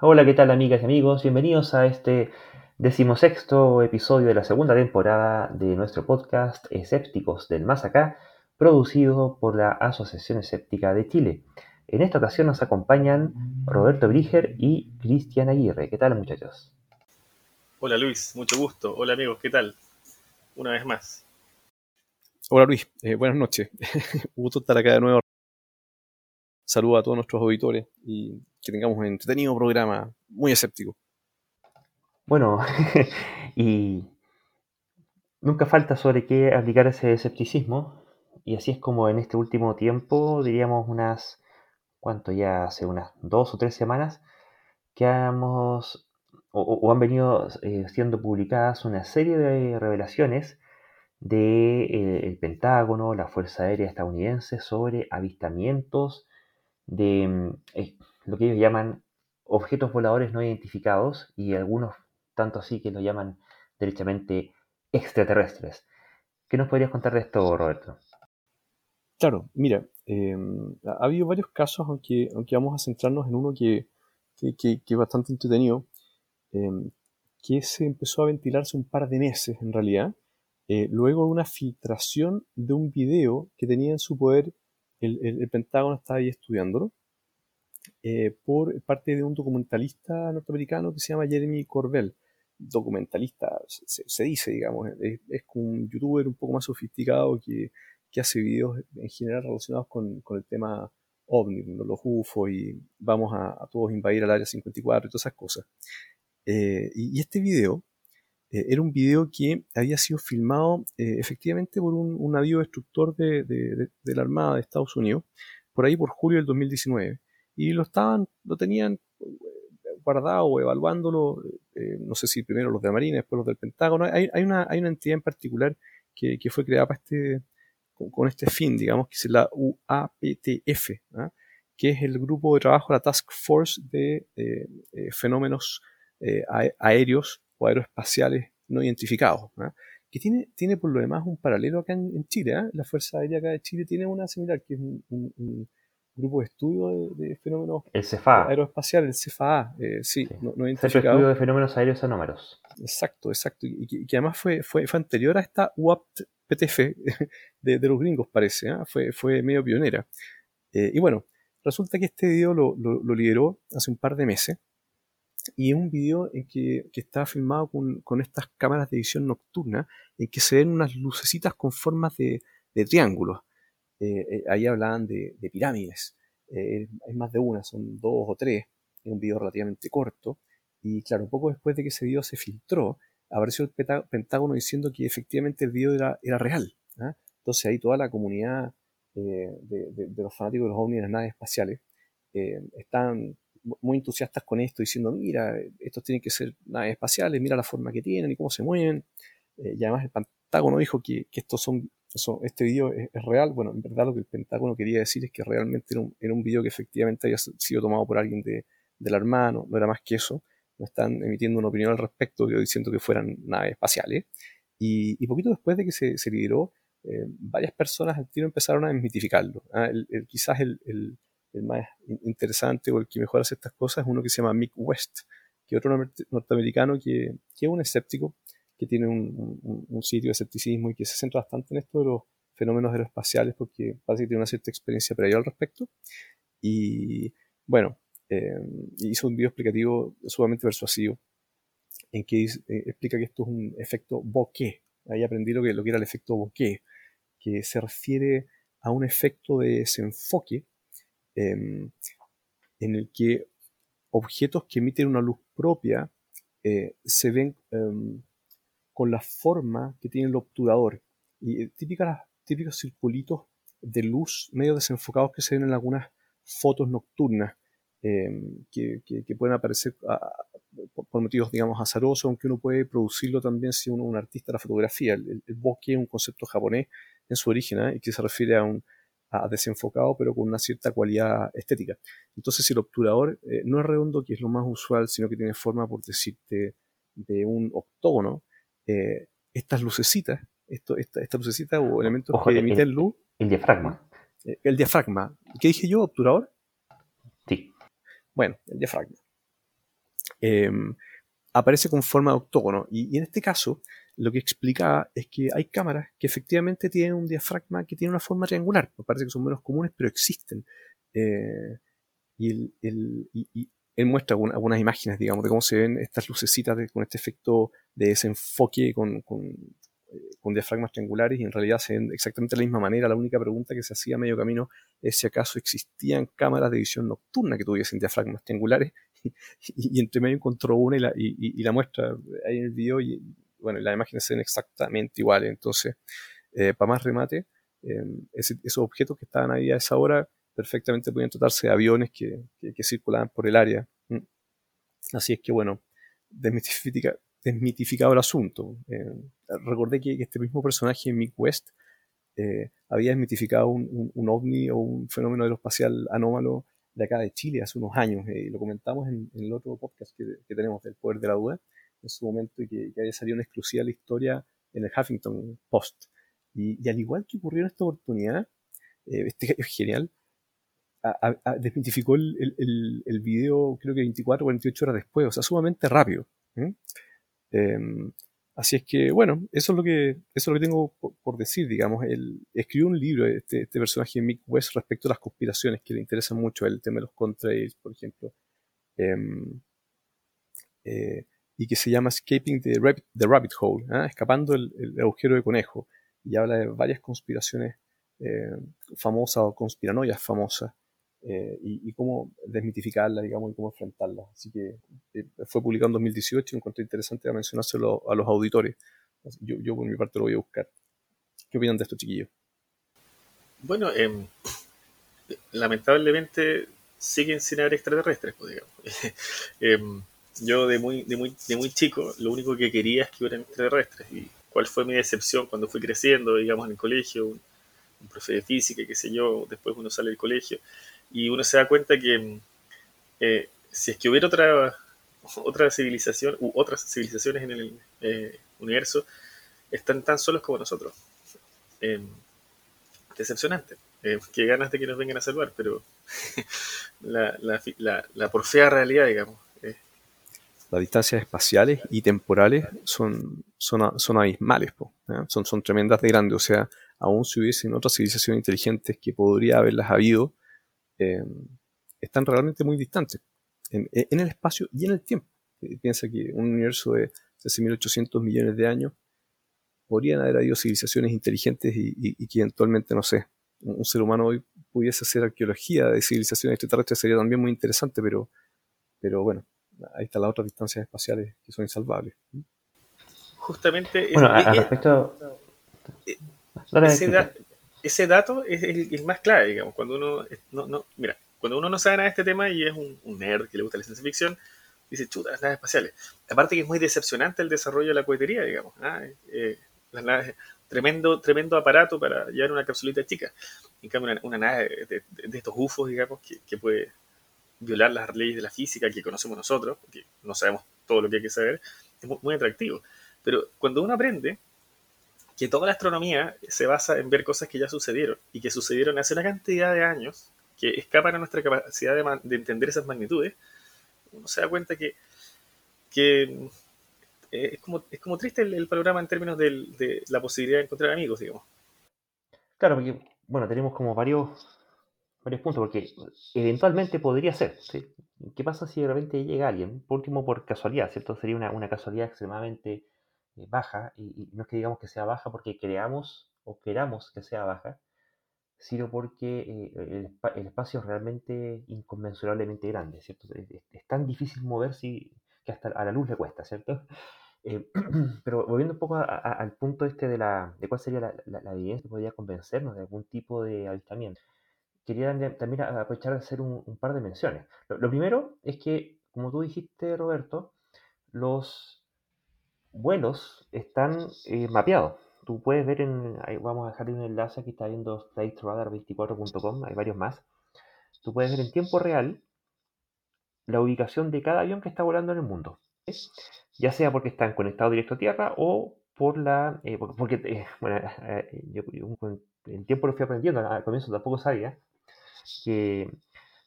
Hola, ¿qué tal amigas y amigos? Bienvenidos a este decimosexto episodio de la segunda temporada de nuestro podcast Escépticos del Más Acá, producido por la Asociación Escéptica de Chile. En esta ocasión nos acompañan Roberto Briger y Cristian Aguirre. ¿Qué tal muchachos? Hola Luis, mucho gusto. Hola amigos, ¿qué tal? Una vez más. Hola Luis, eh, buenas noches. gusto estar acá de nuevo. Saludos a todos nuestros auditores y que tengamos un entretenido programa muy escéptico. Bueno, y nunca falta sobre qué aplicar ese escepticismo, y así es como en este último tiempo, diríamos unas, ¿cuánto ya? Hace unas dos o tres semanas, que hemos, o, han venido eh, siendo publicadas una serie de revelaciones del eh, Pentágono, la Fuerza Aérea Estadounidense, sobre avistamientos de mm, eh, lo que ellos llaman objetos voladores no identificados y algunos tanto así que lo llaman derechamente extraterrestres. ¿Qué nos podrías contar de esto, Roberto? Claro, mira, em, ha habido varios casos, aunque, aunque vamos a centrarnos en uno que, que, es bastante entretenido, em, que se empezó a ventilarse un par de meses en realidad, eh, luego de una filtración de un video que tenía en su poder el, el Pentágono, estaba ahí estudiándolo, eh, por parte de un documentalista norteamericano que se llama Jeremy Corbell. Documentalista, se, dice, digamos, es, un youtuber un poco más sofisticado que, que hace videos en general relacionados con, con el tema ovni, los UFO y vamos a, todos invadir al área 54 y todas esas cosas. Eh, y, este video eh, era un video que había sido filmado efectivamente por un, un navío destructor de, de, la Armada de Estados Unidos, por ahí por julio del 2019 y lo estaban, lo tenían eh, guardado o evaluándolo, eh, no sé si primero los de la Marina, después los del Pentágono. Hay, hay, una, hay una entidad en particular que, que fue creada para este, con, este fin, digamos, que es la UAPTF, ¿ah? que es el grupo de trabajo, la Task Force de eh, fenómenos aéreos o aeroespaciales no identificados. ¿ah? que tiene, tiene por lo demás un paralelo acá en, Chile. ¿ah? La Fuerza Aérea acá de Chile tiene una similar, que es un grupo de estudio de, fenómenos el CFA. aeroespaciales, el CFA, eh, sí, no, no Centro de Estudio de Fenómenos Aéreos Anómalos. Exacto, exacto, y que, además fue, fue, fue, anterior a esta UAPTF de, de los gringos, parece, ¿eh? fue, fue medio pionera. Eh, y bueno, resulta que este video lo, lo, lideró hace un par de meses, y es un video en que, que está filmado con, con, estas cámaras de visión nocturna, en que se ven unas lucecitas con formas de, de triángulos. Eh, eh, ahí hablaban de, pirámides. Eh, es más de una, son dos o tres. Es un video relativamente corto. Y claro, poco después de que ese video se filtró, apareció el Pentágono diciendo que efectivamente el video era, era real. ¿ah? Entonces ahí toda la comunidad de, los fanáticos de los ovnis y las naves espaciales están muy entusiastas con esto, diciendo, mira, estos tienen que ser naves espaciales, mira la forma que tienen y cómo se mueven. y además el Pentágono dijo que, que estos son este video es, real. Bueno, en verdad lo que el Pentágono quería decir es que realmente era un, era un video que efectivamente había sido tomado por alguien de, la Armada, no, era más que eso. No están emitiendo una opinión al respecto, diciendo que fueran naves espaciales. Y, poquito después de que se, se lideró, eh, varias personas al tiro empezaron a desmitificarlo. ¿ah? El, quizás el, el, más interesante o el que mejor hace estas cosas es uno que se llama Mick West, que es otro norteamericano que, que es un escéptico, que tiene un, sitio de escepticismo y que se centra bastante en esto de los fenómenos aeroespaciales porque parece que tiene una cierta experiencia previa al respecto. Y bueno, eh, hizo un video explicativo sumamente persuasivo en que eh, explica que esto es un efecto bokeh. Ahí aprendí lo que, lo que era el efecto bokeh, que se refiere a un efecto de desenfoque em, en el que objetos que emiten una luz propia eh, se ven em, con la forma que tiene el obturador. Y eh, típicas, típicos circulitos de luz medio desenfocados que se ven en algunas fotos nocturnas em, que, que, pueden aparecer por motivos, digamos, azarosos, aunque uno puede producirlo también si uno es un artista de la fotografía. El, el, bokeh es un concepto japonés en su origen ¿eh? y que se refiere a un a desenfocado pero con una cierta cualidad estética. Entonces, el obturador eh, no es redondo, que es lo más usual, sino que tiene forma, por decirte, de un octógono, eh, estas lucecitas, esto, esta, esta, lucecita o elementos que emiten luz. El diafragma. Eh, el diafragma. ¿Qué dije yo? ¿Obturador? Sí. Bueno, el diafragma. em, aparece con forma de octógono. Y, en este caso, lo que explicaba es que hay cámaras que efectivamente tienen un diafragma que tiene una forma triangular. Me parece que son menos comunes, pero existen. Eh, y, él muestra algunas, imágenes, digamos, de cómo se ven estas lucecitas con este efecto de desenfoque con, con diafragmas triangulares y en realidad se ven exactamente de la misma manera. La única pregunta que se hacía a medio camino es si acaso existían cámaras de visión nocturna que tuviesen diafragmas triangulares y, entre medio encontró una y la, y, la muestra ahí en el video y bueno, las imágenes se ven exactamente iguales. Entonces, eh, para más remate, em, esos objetos que estaban ahí a esa hora perfectamente podían tratarse de aviones que, que, circulaban por el área. Mm. Así es que bueno, desmitifica, desmitificado el asunto. Eh, recordé que, este mismo personaje, Mick West, eh, había desmitificado un, ovni o un fenómeno aeroespacial anómalo de acá de Chile hace unos años. Eh, y lo comentamos en, el otro podcast que, tenemos del poder de la duda en su momento y que, había salido una exclusiva la historia en el Huffington Post. Y, al igual que ocurrió en esta oportunidad, este es genial, desmitificó el, el, video creo que 24 o 48 horas después, o sea, sumamente rápido. Em, así es que, bueno, eso es lo que, eso es lo que tengo por, decir, digamos. Escribió un libro, este, este personaje Mick West, respecto a las conspiraciones que le interesan mucho, el tema de los contrails, por ejemplo. Em, eh, y que se llama Escaping the Rabbit, Hole, ¿ah? escapando el, agujero de conejo. Y habla de varias conspiraciones eh, famosas o conspiranoias famosas eh, y, cómo desmitificarla, digamos, y cómo enfrentarla. Así que eh, fue publicado en 2018 y encontré interesante mencionárselo a los auditores. Yo, yo, por mi parte lo voy a buscar. ¿Qué opinan de esto, chiquillos? Bueno, em, lamentablemente siguen sin haber extraterrestres, pues, digamos. Em, yo de muy, de, muy, de muy chico lo único que quería es que hubieran extraterrestres. ¿Y cuál fue mi decepción cuando fui creciendo, digamos, en el colegio? Un, un profe de física, qué sé yo, después uno sale del colegio y uno se da cuenta que eh, si es que hubiera otra, otra civilización u otras civilizaciones en el eh, universo, están tan solos como nosotros. Eh, decepcionante. qué ganas de que nos vengan a salvar, pero la, la, la, porfea realidad, digamos. Las distancias espaciales y temporales son, son, son abismales, son, son tremendas de grandes. O sea, aún si hubiesen otras civilizaciones inteligentes que podría haberlas habido, eh, están realmente muy distantes en, el espacio y en el tiempo. Eh, piensa que un universo de 13.800 millones de años podrían haber habido civilizaciones inteligentes y, que eventualmente, no sé, un, ser humano hoy pudiese hacer arqueología de civilizaciones extraterrestres sería también muy interesante, pero, pero bueno, ahí están las otras distancias espaciales que son insalvables. Justamente, bueno, al respecto, ese dato es el, más clave, digamos. Cuando uno no, no, mira, cuando uno no sabe nada de este tema y es un, nerd que le gusta la ciencia ficción, dice, chuta, las naves espaciales. Aparte que es muy decepcionante el desarrollo de la cohetería, digamos. ¿ah? Eh, las naves, tremendo, tremendo aparato para llevar una capsulita chica. En cambio, una, nave de, estos UFOs, digamos, que, puede violar las leyes de la física que conocemos nosotros, porque no sabemos todo lo que hay que saber, es muy atractivo. Pero cuando uno aprende que toda la astronomía se basa en ver cosas que ya sucedieron y que sucedieron hace una cantidad de años que escapan a nuestra capacidad de, entender esas magnitudes, uno se da cuenta que, eh, es, como, es como triste el, programa en términos de, la posibilidad de encontrar amigos, digamos. Claro, porque, bueno, tenemos como varios, varios puntos, porque eventualmente podría ser, ¿Qué pasa si de repente llega alguien, por último por casualidad, ¿cierto? Sería una, una casualidad extremadamente eh, baja, y, no es que digamos que sea baja porque creamos o queramos que sea baja, sino porque eh, el, espacio es realmente inconmensurablemente grande, ¿cierto? Es, tan difícil moverse que hasta a la luz le cuesta, ¿cierto? Eh, pero volviendo un poco al punto este de, la, de cuál sería la, evidencia que podría convencernos de algún tipo de avistamiento, quería también aprovechar de hacer un, par de menciones. lo, primero es que, como tú dijiste, Roberto, los vuelos están eh, mapeados. Tú puedes ver en, vamos a dejar un enlace aquí está viendo flightradar24.com, hay varios más. Tú puedes ver en tiempo real la ubicación de cada avión que está volando en el mundo. Ya sea porque están conectados directo a tierra o por la. Eh, porque, eh, bueno, yo, en tiempo lo fui aprendiendo, al comienzo tampoco sabía que,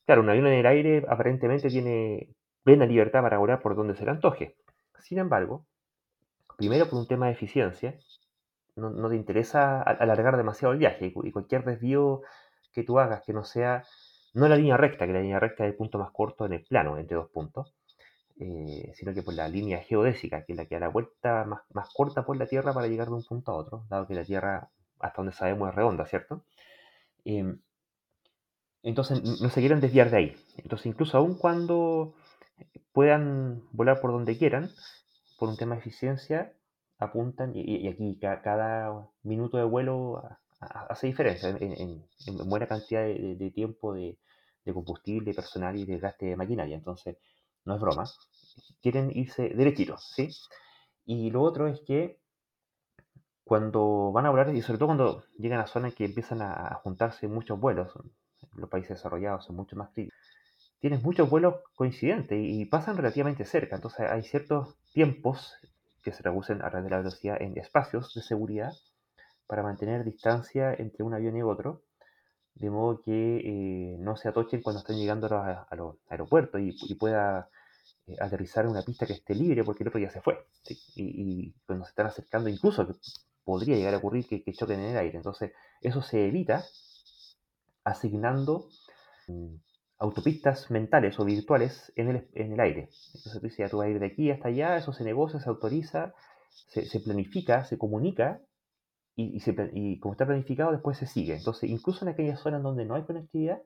claro, un avión en el aire aparentemente tiene plena libertad para volar por donde se le antoje. Sin embargo, primero por un tema de eficiencia, no, te interesa alargar demasiado el viaje y cualquier desvío que tú hagas que no sea, no la línea recta, que la línea recta es el punto más corto en el plano, entre dos puntos, eh, sino que por la línea geodésica, que es la que da la vuelta más, más, corta por la Tierra para llegar de un punto a otro, dado que la Tierra, hasta donde sabemos, es redonda, ¿cierto? Em, entonces no se quieren desviar de ahí. Entonces incluso aun cuando puedan volar por donde quieran, por un tema de eficiencia, apuntan, y, aquí cada, minuto de vuelo hace diferencia en, buena cantidad de, tiempo de, combustible personal y de gasto de maquinaria. Entonces, no es broma. Quieren irse derechitos, ¿sí? Y lo otro es que cuando van a volar, y sobre todo cuando llegan a zonas que empiezan a juntarse muchos vuelos, los países desarrollados son mucho más críticos, tienes muchos vuelos coincidentes y pasan relativamente cerca. Entonces hay ciertos tiempos que se reducen a través de la velocidad en espacios de seguridad para mantener distancia entre un avión y otro, de modo que eh, no se atochen cuando estén llegando a, los aeropuertos y, pueda eh, aterrizar en una pista que esté libre porque el otro ya se fue. Y, cuando se están acercando, incluso podría llegar a ocurrir que, que choquen en el aire. Entonces, eso se evita asignando autopistas mentales o virtuales en el, en el aire. Entonces tú dices, tú vas a ir de aquí hasta allá, eso se negocia, se autoriza, se, planifica, se comunica y, y, como está planificado después se sigue. Entonces incluso en aquellas zonas donde no hay conectividad,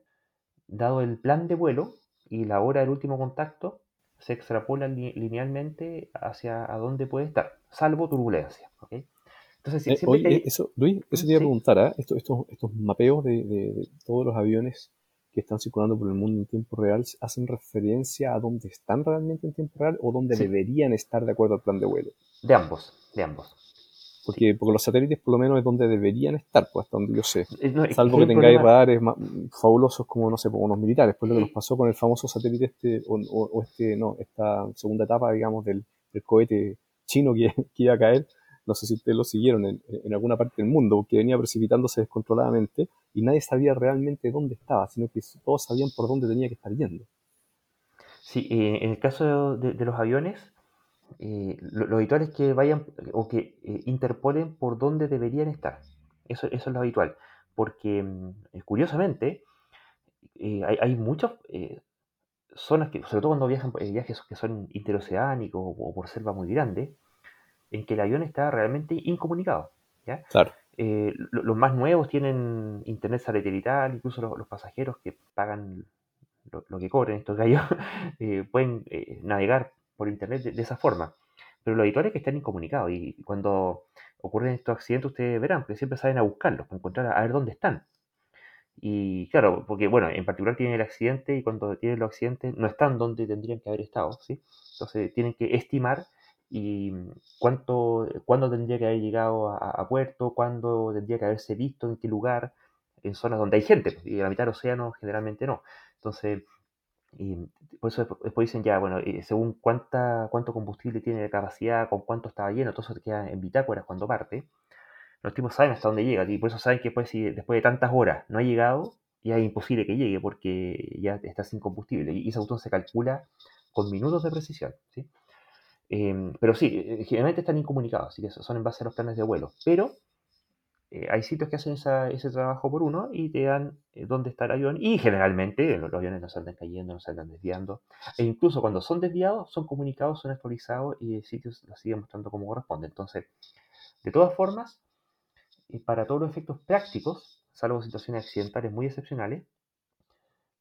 dado el plan de vuelo y la hora del último contacto, se extrapola linealmente hacia a dónde puede estar, salvo turbulencia. Entonces, eh, oye, eso, Luis, eso te iba a preguntar, ¿ah? estos, estos, mapeos de, de todos los aviones que están circulando por el mundo en tiempo real hacen referencia a dónde están realmente en tiempo real o dónde deberían estar de acuerdo al plan de vuelo. De ambos, de ambos. Porque, porque los satélites por lo menos es donde deberían estar, pues hasta donde yo sé. Eh, Salvo que tengáis radares fabulosos como, no sé, como unos militares. Pues lo que nos pasó con el famoso satélite este, o, este, no, esta segunda etapa, digamos, del, cohete chino que, que iba a caer, no sé si ustedes lo siguieron en, alguna parte del mundo, que venía precipitándose descontroladamente y nadie sabía realmente dónde estaba, sino que todos sabían por dónde tenía que estar yendo. Sí, eh, en el caso de, los aviones, eh, lo, habitual es que vayan o que eh, interpolen por dónde deberían estar. Eso, eso es lo habitual, porque mm, curiosamente hay, muchas zonas que, sobre todo cuando viajan viajes que son interoceánicos o por selva muy grande, en que el avión está realmente incomunicado. ¿ya? Claro. Eh, los más nuevos tienen internet satelital, incluso los, pasajeros que pagan lo, que cobren estos gallos eh, pueden eh, navegar por internet de, esa forma. Pero lo habitual es que estén incomunicados y cuando ocurren estos accidentes ustedes verán que siempre salen a buscarlos, para encontrar a, ver dónde están. Y claro, porque bueno, en particular tienen el accidente y cuando tienen los accidentes no están donde tendrían que haber estado, ¿sí? Entonces tienen que estimar y cuánto, cuándo tendría que haber llegado a, puerto, cuándo tendría que haberse visto, en qué lugar, en zonas donde hay gente, pues, y la mitad del océano generalmente no. Entonces, y por eso después dicen ya, bueno, eh, según cuánta, cuánto combustible tiene de capacidad, con cuánto estaba lleno, todo eso queda en bitácoras cuando parte. Los tipos saben hasta dónde llega, y por eso saben que después, si después de tantas horas no ha llegado, ya es imposible que llegue porque ya está sin combustible. Y esa auto se calcula con minutos de precisión. ¿sí? Em, pero sí, eh, generalmente están incomunicados, así que son en base a los planes de vuelo. Pero eh, hay sitios que hacen ese trabajo por uno y te dan eh, dónde está el avión. Y generalmente los, aviones no andan cayendo, no andan desviando. E incluso cuando son desviados, son comunicados, son actualizados y el sitio los sigue mostrando como corresponde. Entonces, de todas formas, para todos los efectos prácticos, salvo situaciones accidentales muy excepcionales,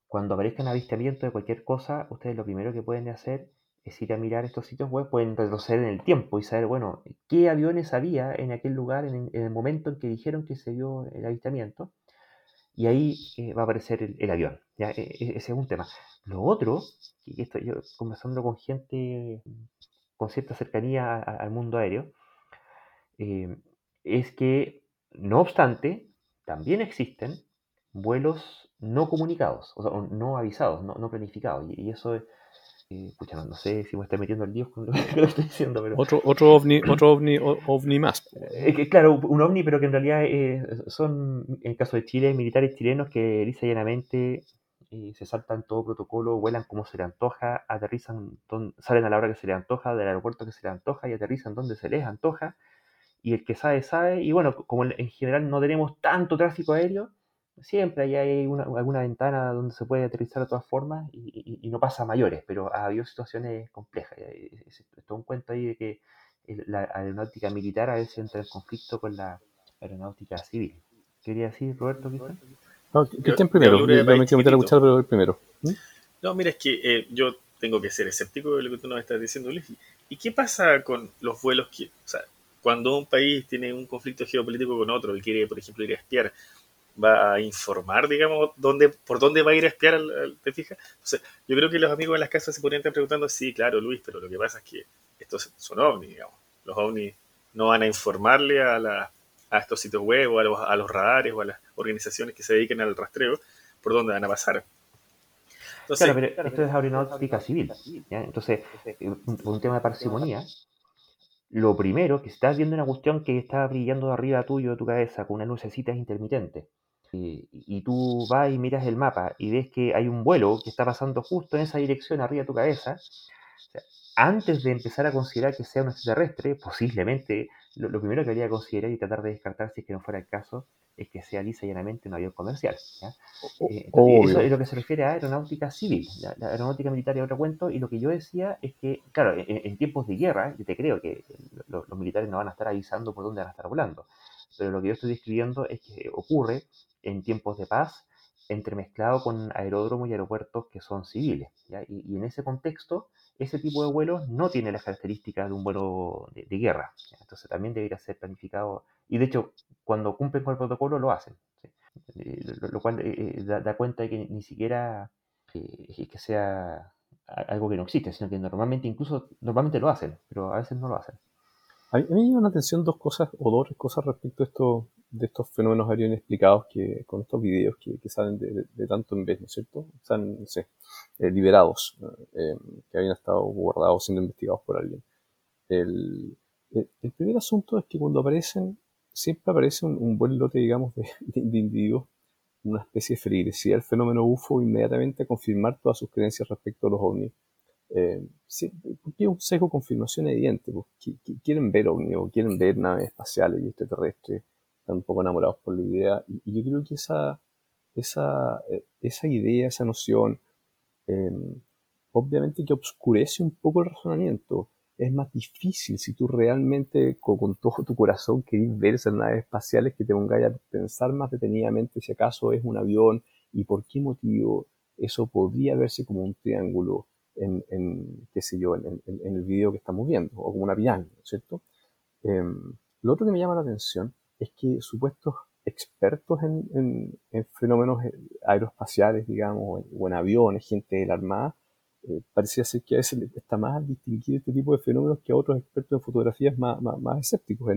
cuando aparezcan avistamientos de cualquier cosa, ustedes lo primero que pueden hacer es ir a mirar estos sitios web, pueden retroceder en el tiempo y saber, bueno, qué aviones había en aquel lugar en, el momento en que dijeron que se dio el avistamiento. Y ahí eh, va a aparecer el, avión. ¿ya? E, e, ese es un tema. Lo otro, y esto yo conversando con gente con cierta cercanía al mundo aéreo, eh, es que, no obstante, también existen vuelos no comunicados, o sea, no avisados, no, planificados. Y, y eso es no, sé si me está metiendo el Dios con lo que estoy diciendo, pero... Otro, otro ovni, otro ovni, ovni más. Eh, claro, un ovni, pero que en realidad eh, son, en el caso de Chile, militares chilenos que lisa llanamente se saltan todo protocolo, vuelan como se les antoja, aterrizan, salen a la hora que se les antoja, del aeropuerto que se les antoja y aterrizan donde se les antoja. Y el que sabe, sabe. Y bueno, como en general no tenemos tanto tráfico aéreo, siempre hay alguna ventana donde se puede aterrizar de todas formas y, no pasa a mayores, pero ha habido situaciones complejas. Es, todo un cuento ahí de que la aeronáutica militar a veces entra en conflicto con la aeronáutica civil. ¿Quería decir, Roberto, quizás? No, Cristian primero, yo, me quiero meter a escuchar, pero el primero. ¿Mm? No, mira, es que eh, yo tengo que ser escéptico de lo que tú nos estás diciendo, Luis. ¿Y qué pasa con los vuelos que, o sea, cuando un país tiene un conflicto geopolítico con otro y quiere, por ejemplo, ir a espiar, va a informar, digamos, dónde, por dónde va a ir a espiar, ¿te fijas? Entonces, yo creo que los amigos en las casas se podrían estar preguntando, sí, claro, Luis, pero lo que pasa es que estos son ovnis, digamos. Los ovnis no van a informarle a, la, a estos sitios web o a los, a los radares o a las organizaciones que se dediquen al rastreo por dónde van a pasar. claro, pero esto es aeronáutica civil. Entonces, por un tema de parsimonia, lo primero, que estás viendo una cuestión que está brillando de arriba tuyo de tu cabeza con una lucecita intermitente, y, y, tú vas y miras el mapa y ves que hay un vuelo que está pasando justo en esa dirección arriba de tu cabeza, antes de empezar a considerar que sea un extraterrestre, posiblemente lo, primero que habría que considerar y tratar de descartar si es que no fuera el caso es que sea lisa y llanamente un avión comercial. Eh, eso es lo que se refiere a aeronáutica civil. La, aeronáutica militar es otro cuento y lo que yo decía es que, claro, en, tiempos de guerra, yo te creo que los militares no van a estar avisando por dónde van a estar volando, pero lo que yo estoy describiendo es que ocurre en tiempos de paz entremezclado con aeródromos y aeropuertos que son civiles. Y, en ese contexto, ese tipo de vuelos no tiene las características de un vuelo de, guerra. Entonces también debería ser planificado. Y de hecho, cuando cumplen con el protocolo, lo hacen. Eh, lo, cual eh, eh, da, cuenta de que ni siquiera es que sea algo que no existe, sino que normalmente incluso normalmente lo hacen, pero a veces no lo hacen. A mí, me llaman la atención dos cosas o dos cosas respecto a esto de estos fenómenos aéreos inexplicados que, con estos videos que, salen de, tanto en vez, ¿no es cierto? Están, no sé, eh, liberados, eh, que habían estado guardados siendo investigados por alguien. El, el, primer asunto es que cuando aparecen, siempre aparece un, buen lote, digamos, de, individuos, una especie de feligresía el fenómeno UFO inmediatamente a confirmar todas sus creencias respecto a los ovnis. Eh, porque un sesgo de confirmación evidente, pues, quieren ver ovnis o quieren ver naves espaciales y extraterrestres están un poco enamorados por la idea. Y, yo creo que esa, esa, eh, esa idea, esa noción, em, obviamente que obscurece un poco el razonamiento. Es más difícil si tú realmente con, todo tu corazón querés ver esas naves espaciales que te pongáis a pensar más detenidamente si acaso es un avión y por qué motivo eso podría verse como un triángulo en, en qué sé yo, en, el video que estamos viendo, o como una pirámide, ¿cierto? Em, lo otro que me llama la atención es que supuestos expertos en, fenómenos aeroespaciales, digamos, o en, aviones, gente de la Armada, eh, parecía ser que a veces está más distinguir este tipo de fenómenos que a otros expertos en fotografías más, más, escépticos.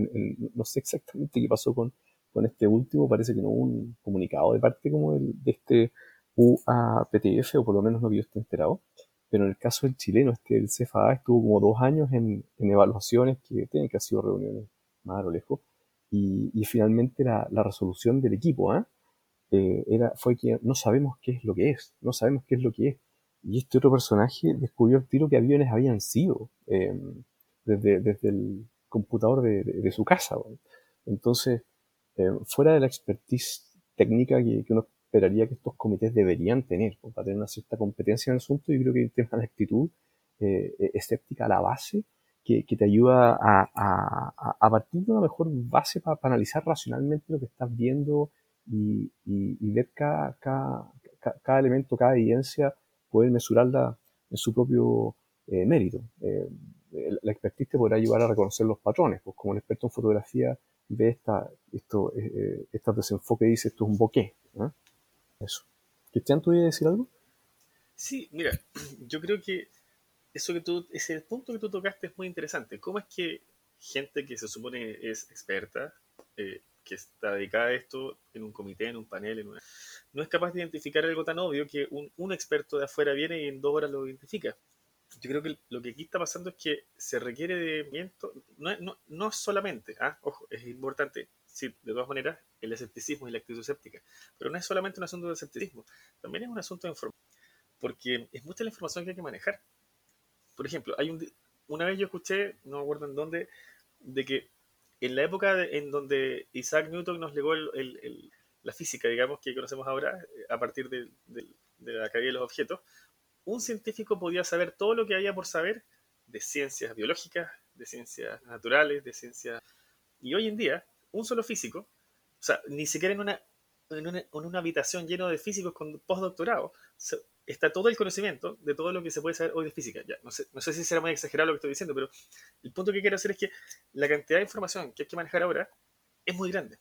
no sé exactamente qué pasó con, con este último, parece que no hubo un comunicado de parte como de, de este UAPTF, o por lo menos no que yo esté enterado. Pero en el caso del chileno, este del CFA estuvo como dos años en, en evaluaciones que tienen que haber sido reuniones más a lo lejos y, finalmente la, la, resolución del equipo ¿ah? eh, era, fue que no sabemos qué es lo que es, no sabemos qué es lo que es. Y este otro personaje descubrió el tiro que aviones habían sido em, desde, desde, el computador de, de, su casa. Entonces, em, fuera de la expertise técnica que, que, uno esperaría que estos comités deberían tener, para tener una cierta competencia en el asunto, yo creo que el tema de actitud eh, escéptica a la base que, te ayuda a, partir de una mejor base para, analizar racionalmente lo que estás viendo y, ver cada, cada, elemento, cada evidencia, poder mesurarla en su propio eh, mérito. Eh, la expertise te podrá ayudar a reconocer los patrones, pues como el experto en fotografía ve esta, esto, eh, esta desenfoque y dice esto es un bokeh. Eso. Cristian, ¿tú ibas a decir algo? Sí, mira, yo creo que eso que tú, ese punto que tú tocaste es muy interesante. ¿Cómo es que gente que se supone es experta, eh, que está dedicada a esto en un comité, en un panel, no es capaz de identificar algo tan obvio que un, experto de afuera viene y en dos horas lo identifica? Yo creo que lo que aquí está pasando es que se requiere de no, no, no solamente, ah, ojo, es importante, sí, de todas maneras, el escepticismo y la actitud escéptica. Pero no es solamente un asunto de escepticismo, también es un asunto de información, porque es mucha la información que hay que manejar. Por ejemplo, hay un, una vez yo escuché, no me acuerdo en dónde, de que en la época en donde Isaac Newton nos legó la física, digamos, que conocemos ahora, eh, a partir de, de la caída de los objetos, un científico podía saber todo lo que había por saber de ciencias biológicas, de ciencias naturales, de ciencias... Y hoy en día, un solo físico, o sea, ni siquiera en una, en una, en una habitación lleno de físicos con postdoctorado, está todo el conocimiento de todo lo que se puede saber hoy de física. Ya, no, sé, no sé si será muy exagerado lo que estoy diciendo, pero el punto que quiero hacer es que la cantidad de información que hay que manejar ahora es muy grande.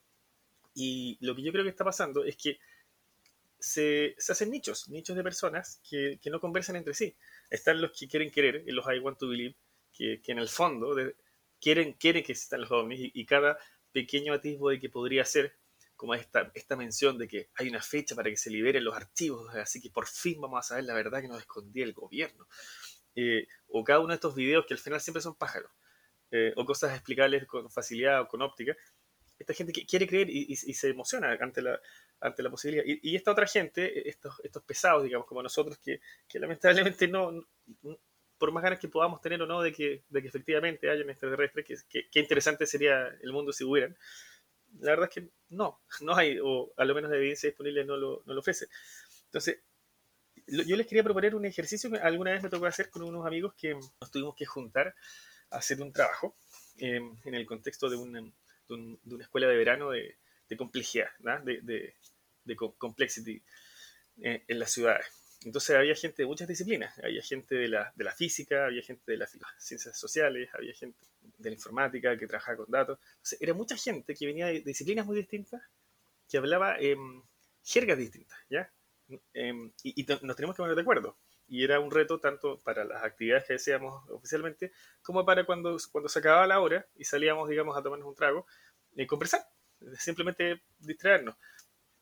Y lo que yo creo que está pasando es que se, hacen nichos, nichos de personas que, no conversan entre sí. Están los que quieren querer, los I want to believe, que, en el fondo quieren, quieren que existan los ovnis y, y, cada pequeño atisbo de que podría ser como esta, esta mención de que hay una fecha para que se liberen los archivos, así que por fin vamos a saber la verdad que nos escondía el gobierno. Eh, o cada uno de estos videos que al final siempre son pájaros, eh, o cosas explicables con facilidad o con óptica. Esta gente que quiere creer y, y, y se emociona ante la, ante la posibilidad. Y, y, esta otra gente, estos, estos pesados, digamos, como nosotros, que, que lamentablemente no, por más ganas que podamos tener o no de que, de que efectivamente hayan extraterrestres, que, que, que interesante sería el mundo si hubieran, la verdad es que no, no hay, o a lo menos la evidencia disponible no lo, no lo ofrece. Entonces, yo les quería proponer un ejercicio que alguna vez me tocó hacer con unos amigos que nos tuvimos que juntar a hacer un trabajo eh, en el contexto de, un, de, un, de, una escuela de verano de, de complejidad, ¿no? de, complexity eh, en las ciudades. Entonces había gente de muchas disciplinas, había gente de la, de la física, había gente de las ciencias sociales, había gente de la informática que trabajaba con datos. Entonces, era mucha gente que venía de disciplinas muy distintas, que hablaba eh, jergas distintas, ¿ya? Eh, y, y nos teníamos que poner de acuerdo. Y era un reto tanto para las actividades que hacíamos oficialmente, como para cuando, cuando se acababa la hora y salíamos, digamos, a tomarnos un trago, y conversar, simplemente distraernos.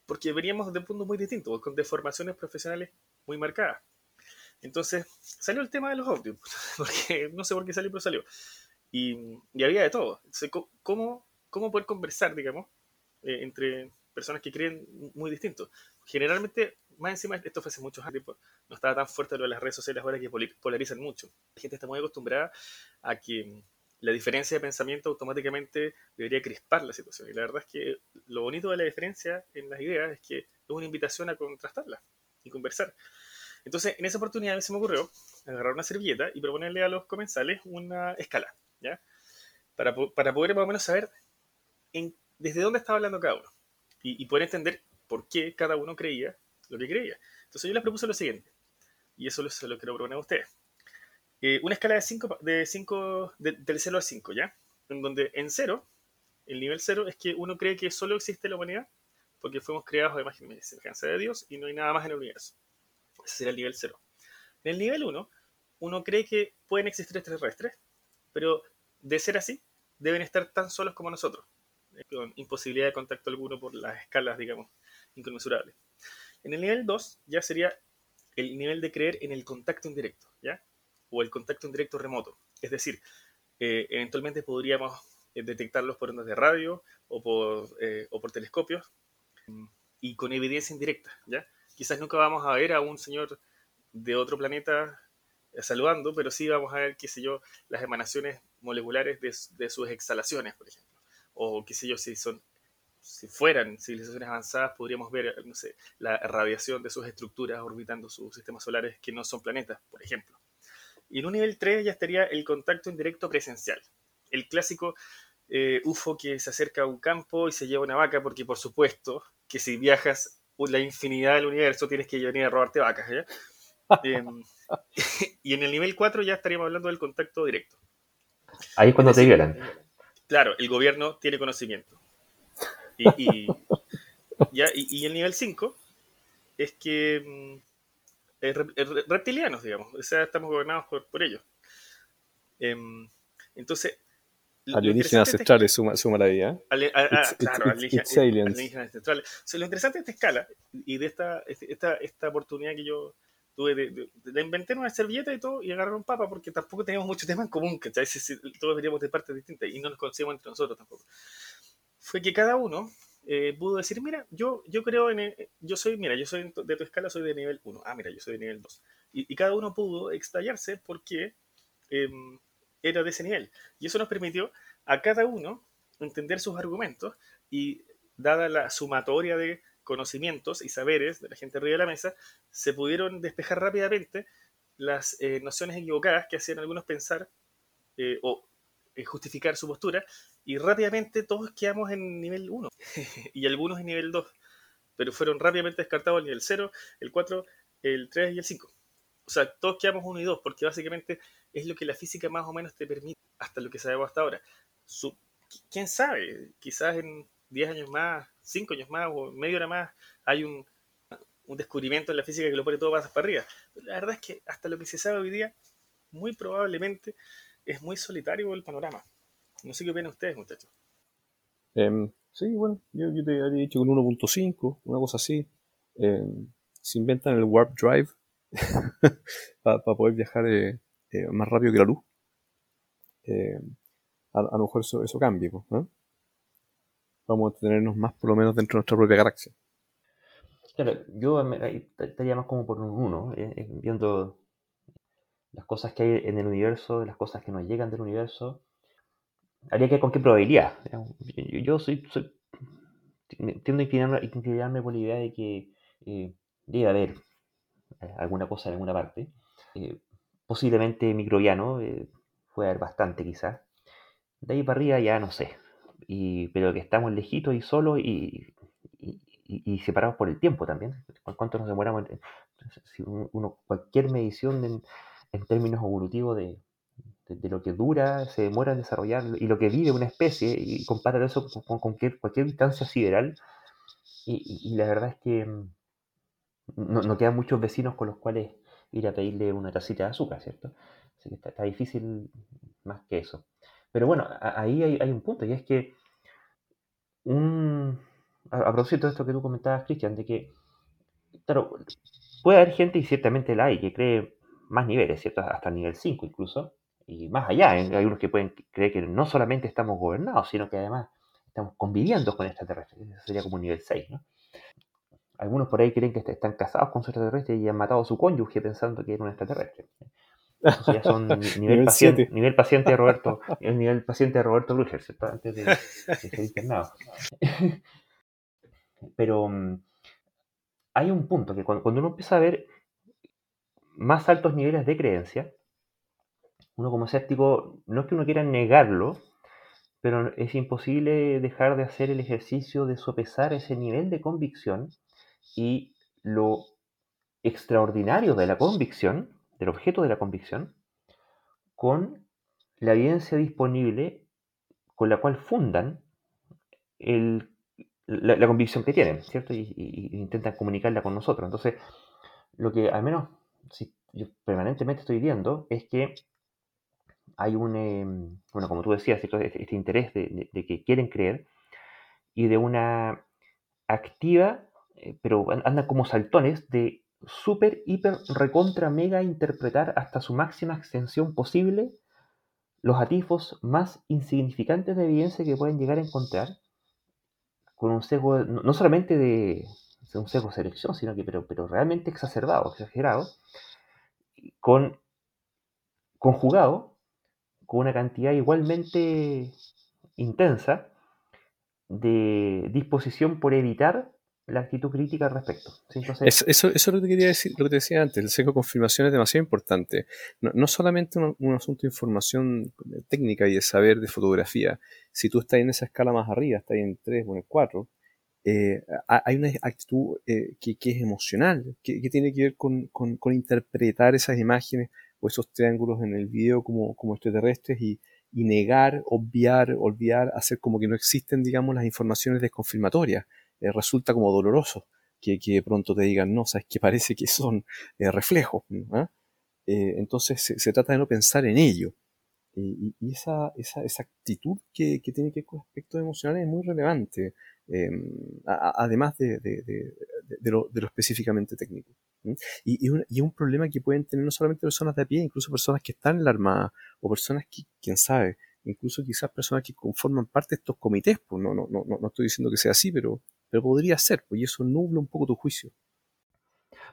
Porque veníamos de puntos muy distintos, con deformaciones profesionales muy marcadas. Entonces, salió el tema de los audios, porque no sé por qué salió, pero salió. Y, y había de todo. Entonces, ¿cómo, ¿Cómo poder conversar, digamos, eh, entre personas que creen muy distintos? Generalmente, más encima, esto fue hace muchos años, no estaba tan fuerte lo de las redes sociales ahora que polarizan mucho. La gente está muy acostumbrada a que la diferencia de pensamiento automáticamente debería crispar la situación. Y la verdad es que lo bonito de la diferencia en las ideas es que es una invitación a contrastarla y conversar. Entonces, en esa oportunidad se me ocurrió agarrar una servilleta y proponerle a los comensales una escala, ¿ya? Para, para poder más o menos saber en, desde dónde estaba hablando cada uno y, y, poder entender por qué cada uno creía lo que creía. Entonces, yo les propuse lo siguiente, y eso se lo quiero proponer a ustedes. Eh, una escala de 5, de cinco, de, del 0 al 5, ¿ya? En donde en 0, el nivel 0 es que uno cree que solo existe la humanidad porque fuimos creados de imagen y semejanza de Dios y no hay nada más en el universo. Ese sería el nivel 0. En el nivel 1, uno cree que pueden existir extraterrestres, pero de ser así, deben estar tan solos como nosotros, eh, con imposibilidad de contacto alguno por las escalas, digamos, inconmensurables. En el nivel 2 ya sería el nivel de creer en el contacto indirecto, ¿ya? O el contacto indirecto remoto. Es decir, eh, eventualmente podríamos eh, detectarlos por ondas de radio o por, eh, o por telescopios y con evidencia indirecta, ¿ya? Quizás nunca vamos a ver a un señor de otro planeta saludando, pero sí vamos a ver, qué sé yo, las emanaciones moleculares de, de sus exhalaciones, por ejemplo. O qué sé yo, si son si fueran civilizaciones avanzadas, podríamos ver, no sé, la radiación de sus estructuras orbitando sus sistemas solares que no son planetas, por ejemplo. Y en un nivel 3 ya estaría el contacto indirecto presencial. El clásico eh, UFO que se acerca a un campo y se lleva una vaca, porque por supuesto que si viajas la infinidad del universo tienes que venir a robarte vacas. ¿ya? eh, y en el nivel 4 ya estaríamos hablando del contacto directo. Ahí es cuando es decir, te violan. Claro, el gobierno tiene conocimiento. Y, y, ya, y, y, el nivel 5 es que mm, es, reptilianos, digamos. O sea, estamos gobernados por, por ellos. Eh, entonces. Alienígenas ancestrales, suma, suma la vida. Claro, alienígenas ancestrales. O sea, lo interesante de esta escala y de esta, esta, esta oportunidad que yo tuve de, de, de, inventar una servilleta y todo y agarrar un papa porque tampoco teníamos mucho tema en común, ¿cachai? Todos veníamos de partes distintas y no nos conocíamos entre nosotros tampoco. fue que cada uno eh, pudo decir, mira, yo, yo creo en, eh, yo soy, mira, yo soy de tu escala, soy de nivel 1, ah, mira, yo soy de nivel 2. Y, cada uno pudo explayarse porque em, era de ese nivel. Y eso nos permitió a cada uno entender sus argumentos y dada la sumatoria de conocimientos y saberes de la gente arriba de la mesa, se pudieron despejar rápidamente las eh, nociones equivocadas que hacían algunos pensar o justificar su postura y rápidamente todos quedamos en nivel 1 y algunos en nivel 2, pero fueron rápidamente descartados el nivel 0, el 4, el 3 y el 5. O sea, todos quedamos 1 y 2 porque básicamente es lo que la física más o menos te permite, hasta lo que sabemos hasta ahora. ¿Quién sabe? Quizás en 10 años más, 5 años más o media hora más hay un, descubrimiento en la física que lo pone todo para arriba. la verdad es que hasta lo que se sabe hoy día, muy probablemente es muy solitario el panorama. No sé qué opinan ustedes, muchachos. Em, sí, bueno, yo, te había dicho con 1.5, una cosa así. Em, se inventan el Warp Drive para poder viajar eh, eh, más rápido que la luz. Em, a, lo mejor eso, eso cambie, ¿no? Vamos a tenernos más por lo menos dentro de nuestra propia galaxia. Claro, yo estaría más como por un 1, eh, viendo las cosas que hay en el universo, las cosas que nos llegan del universo, habría que ver con qué probabilidad. Yo, soy, tiendo a inclinarme, por la idea de que eh, debe haber eh, alguna cosa en alguna parte. Eh, posiblemente microbiano, puede haber bastante quizás. De ahí para arriba ya no sé. Y, pero que estamos lejitos y solos y, y, separados por el tiempo también. ¿Cuánto nos demoramos? Si uno, cualquier medición en, en términos evolutivos de, de, lo que dura, se demora en desarrollar y lo que vive una especie y comparar eso con, cualquier, cualquier, distancia sideral. Y, la verdad es que mm, no, quedan muchos vecinos con los cuales ir a pedirle una tacita de azúcar, ¿cierto? Así que está, difícil más que eso. Pero bueno, ahí hay, un punto y es que un, a, propósito de esto que tú comentabas, Cristian, de que, claro, puede haber gente, y ciertamente la hay, que cree más niveles, ¿cierto? Hasta el nivel 5 incluso, y más allá, ¿eh? hay unos que pueden creer que no solamente estamos gobernados, sino que además estamos conviviendo con extraterrestres. Eso sería como un nivel 6, ¿no? Algunos por ahí creen que están casados con su extraterrestre y han matado a su cónyuge pensando que era un extraterrestre. Eso ya son nivel, paciente, nivel paciente de Roberto, el nivel paciente de Roberto Bruger, ¿cierto? Antes de, ser internado. Pero mm, hay un punto que cuando uno empieza a ver más altos niveles de creencia, uno como escéptico, no es que uno quiera negarlo, pero es imposible dejar de hacer el ejercicio de sopesar ese nivel de convicción y lo extraordinario de la convicción, del objeto de la convicción, con la evidencia disponible con la cual fundan la, convicción que tienen, ¿cierto? Y, intentan comunicarla con nosotros. Entonces, lo que al menos si yo permanentemente estoy viendo es que hay un, em, bueno, como tú decías, este, este interés de, que quieren creer y de una activa, eh, pero andan como saltones de super, hiper, recontra, mega interpretar hasta su máxima extensión posible los atifos más insignificantes de evidencia que pueden llegar a encontrar con un sesgo, no, solamente de, un sesgo de selección, sino que pero, pero realmente exacerbado, exagerado, con conjugado con una cantidad igualmente intensa de disposición por evitar la actitud crítica al respecto. eso, es lo que quería decir, lo te decía antes, el sesgo de confirmación es demasiado importante. No, solamente un, asunto de información técnica y de saber de fotografía. Si tú estás en esa escala más arriba, estás en 3 o en 4, eh, hay una actitud eh, que, es emocional, que, tiene que ver con, interpretar esas imágenes o esos triángulos en el video como, como extraterrestres y, y, negar, obviar, olvidar, hacer como que no existen, digamos, las informaciones desconfirmatorias. Eh, resulta como doloroso que, que, pronto te digan, no, sabes que parece que son eh, reflejos. ¿Ah? Eh, entonces se, trata de no pensar en ello. y, y esa, esa, esa, actitud que, que, tiene que ver con aspectos emocionales es muy relevante, em, además de, de, de, lo, de, lo, específicamente técnico. Y, y, un, y, un, problema que pueden tener no solamente personas de a pie, incluso personas que están en la Armada, o personas que, quién sabe, incluso quizás personas que conforman parte de estos comités, pues no, no, no, no estoy diciendo que sea así, pero, pero podría ser, pues y eso nubla un poco tu juicio.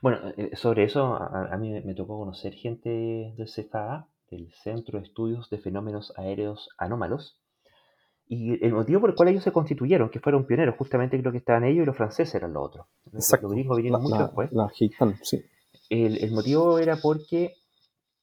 Bueno, eh, sobre eso a, mí me tocó conocer gente del CFA, del Centro de Estudios de Fenómenos Aéreos Anómalos, y el motivo por el cual ellos se constituyeron, que fueron pioneros, justamente creo que estaban ellos y los franceses eran los otros. Exacto. Los gringos vinieron mucho después. La sí. El, motivo era porque,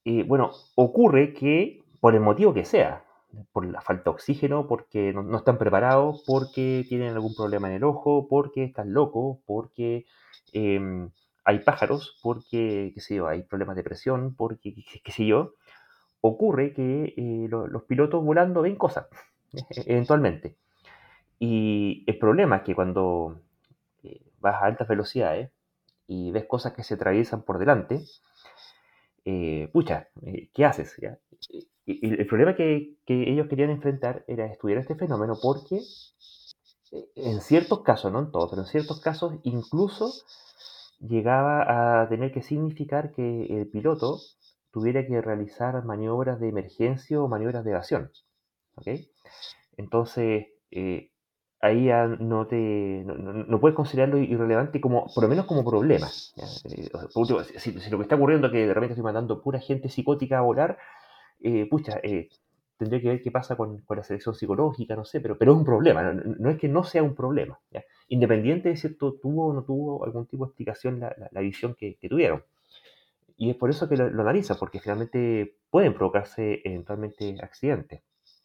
eh, bueno, ocurre que, por el motivo que sea, por la falta de oxígeno, porque no, están preparados, porque tienen algún problema en el ojo, porque están locos, porque em, hay pájaros, porque, qué sé yo, hay problemas de presión, porque, qué, sé yo, ocurre que eh, los pilotos volando ven cosas eventualmente. Y el problema es que cuando eh, vas a altas velocidades y ves cosas que se atraviesan por delante, eh, pucha, ¿qué haces? Y, el problema que, que, ellos querían enfrentar era estudiar este fenómeno porque en ciertos casos, no en todos, pero en ciertos casos incluso llegaba a tener que significar que el piloto tuviera que realizar maniobras de emergencia o maniobras de evasión. ¿okay? Entonces, eh, ahí no te no, puedes considerarlo irrelevante como por lo menos como problema eh, si, lo que está ocurriendo es que de repente estoy mandando pura gente psicótica a volar eh, pucha eh, tendría que ver qué pasa con, la selección psicológica no sé pero pero es un problema no, es que no sea un problema independiente de si esto tuvo o no tuvo algún tipo de explicación la, visión que, tuvieron. Y es por eso que lo, lo analizan porque finalmente pueden provocarse eventualmente accidentes.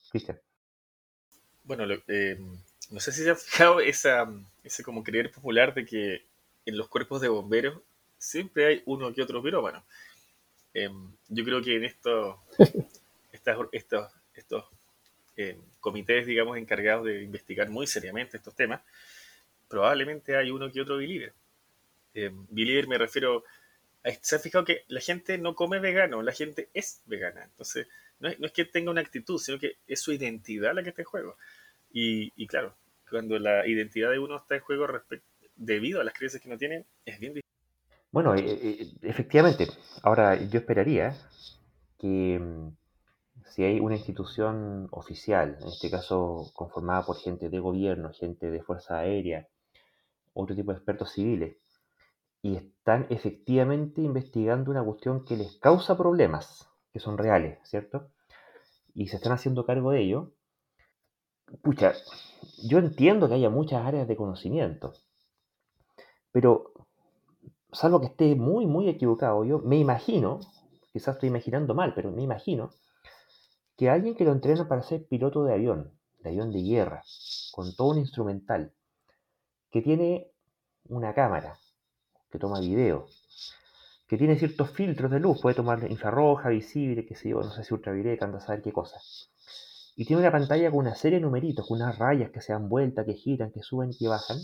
Cristian. Bueno, eh, no sé si se ha fijado esa, ese como creer popular de que en los cuerpos de bomberos siempre hay uno que otro pirómano. Em, yo creo que en estos, estos, estos em, comités, digamos, encargados de investigar muy seriamente estos temas, probablemente hay uno que otro believer. Eh, believer me refiero a, se ha fijado que la gente no come vegano, la gente es vegana. Entonces, no es, que tenga una actitud, sino que es su identidad la que está en juego. Y, claro, cuando la identidad de uno está en juego debido a las creencias que uno tiene, es bien difícil. Bueno, eh, eh, efectivamente. Ahora, yo esperaría que mm, si hay una institución oficial, en este caso conformada por gente de gobierno, gente de Fuerza Aérea, otro tipo de expertos civiles, y están efectivamente investigando una cuestión que les causa problemas, que son reales, ¿cierto? Y se están haciendo cargo de ello. Pucha, yo entiendo que haya muchas áreas de conocimiento, pero salvo que esté muy, muy equivocado, yo me imagino, quizás estoy imaginando mal, pero me imagino que alguien que lo entrena para ser piloto de avión, de avión de guerra, con todo un instrumental, que tiene una cámara, que toma video, que tiene ciertos filtros de luz, puede tomar infrarroja, visible, qué sé yo, no sé si ultravioleta, anda a saber qué cosa. Y tiene una pantalla con una serie de numeritos, con unas rayas que se dan vuelta, que giran, que suben, que bajan.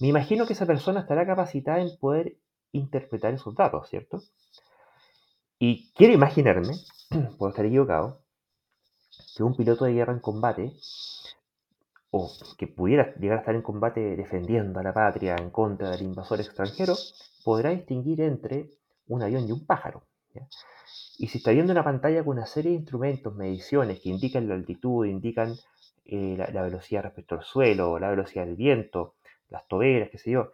Me imagino que esa persona estará capacitada en poder interpretar esos datos, ¿cierto? Y quiero imaginarme, puedo estar equivocado, que un piloto de guerra en combate, o que pudiera llegar a estar en combate defendiendo a la patria en contra del invasor extranjero, podrá distinguir entre un avión y un pájaro. Y si está viendo una pantalla con una serie de instrumentos, mediciones que indican la altitud, indican eh, la, velocidad respecto al suelo, la velocidad del viento, las toberas, qué sé yo,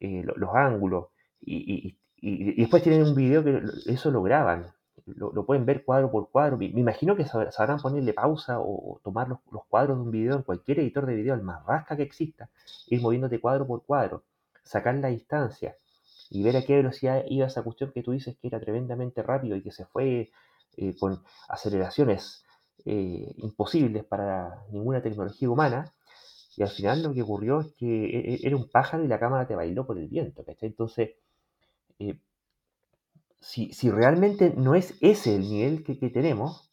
eh, los ángulos, y, después tienen un video que eso lo graban, lo, pueden ver cuadro por cuadro. Me, imagino que sabrán ponerle pausa o, tomar los, los, cuadros de un video en cualquier editor de video, el más rasca que exista, ir moviéndote cuadro por cuadro, sacar la distancia, y ver a qué velocidad iba esa cuestión que tú dices que era tremendamente rápido y que se fue eh, con aceleraciones eh, imposibles para ninguna tecnología humana. Y al final lo que ocurrió es que e, e, era un pájaro y la cámara te bailó por el viento. Entonces, eh, si, realmente no es ese el nivel que, que tenemos,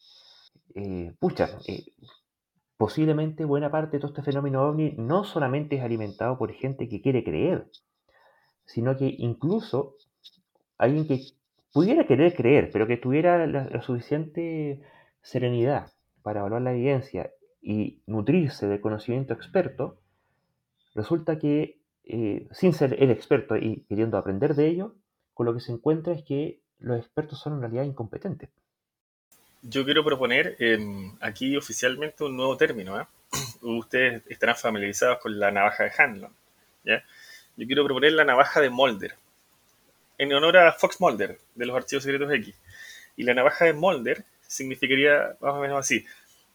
pucha, posiblemente buena parte de todo este fenómeno ovni no solamente es alimentado por gente que quiere creer, sino que incluso alguien que pudiera querer creer, pero que tuviera la, suficiente serenidad para evaluar la evidencia y nutrirse de conocimiento experto, resulta que eh, sin ser el experto y queriendo aprender de ello, con lo que se encuentra es que los expertos son en realidad incompetentes. yo quiero proponer em, aquí oficialmente un nuevo término. ¿eh? Ustedes estarán familiarizados con la navaja de Hanlon. ¿ya? Yo quiero proponer la navaja de Mulder, en honor a Fox Mulder, de los Archivos Secretos X. Y la navaja de Mulder significaría más o menos así.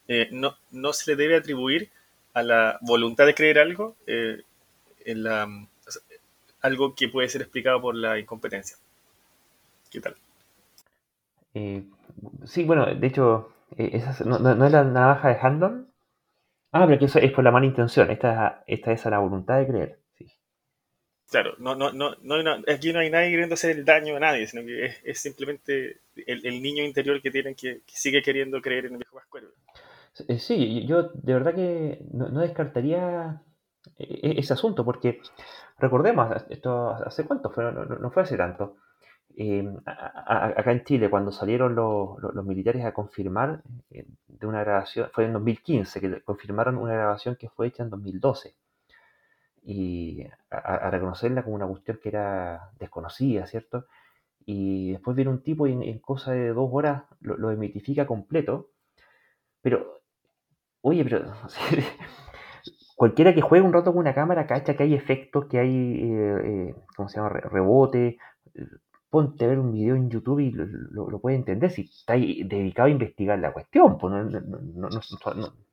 Eh, no, no se le debe atribuir a la voluntad de creer algo eh, en la, algo que puede ser explicado por la incompetencia. ¿Qué tal? Eh, sí, bueno, de hecho, esa, no, no, es la navaja de Handon? Ah, pero que eso es por la mala intención. Esta, esta es a la voluntad de creer. Sí. Claro, no, no, no, no, aquí no hay nadie queriendo hacer el daño a nadie, sino que es, simplemente el, niño interior que tienen que, sigue queriendo creer en el viejo Pascuero. Eh, sí, yo de verdad que no, descartaría e, e, ese asunto, porque recordemos, esto hace cuánto fue, no, fue hace tanto. Em, acá en Chile, cuando salieron los, militares a confirmar eh, de una grabación, fue en 2015 que confirmaron una grabación que fue hecha en 2012 y a, reconocerla como una cuestión que era desconocida, ¿cierto? Y después viene un tipo y en, cosa de dos horas lo, lo emitifica completo, pero Oye, pero cualquiera que juegue un rato con una cámara cacha que hay efectos, que hay, eh, eh, ¿cómo se llama? Rebote. Ponte a ver un video en YouTube y lo, puede entender si está dedicado a investigar la cuestión. Pues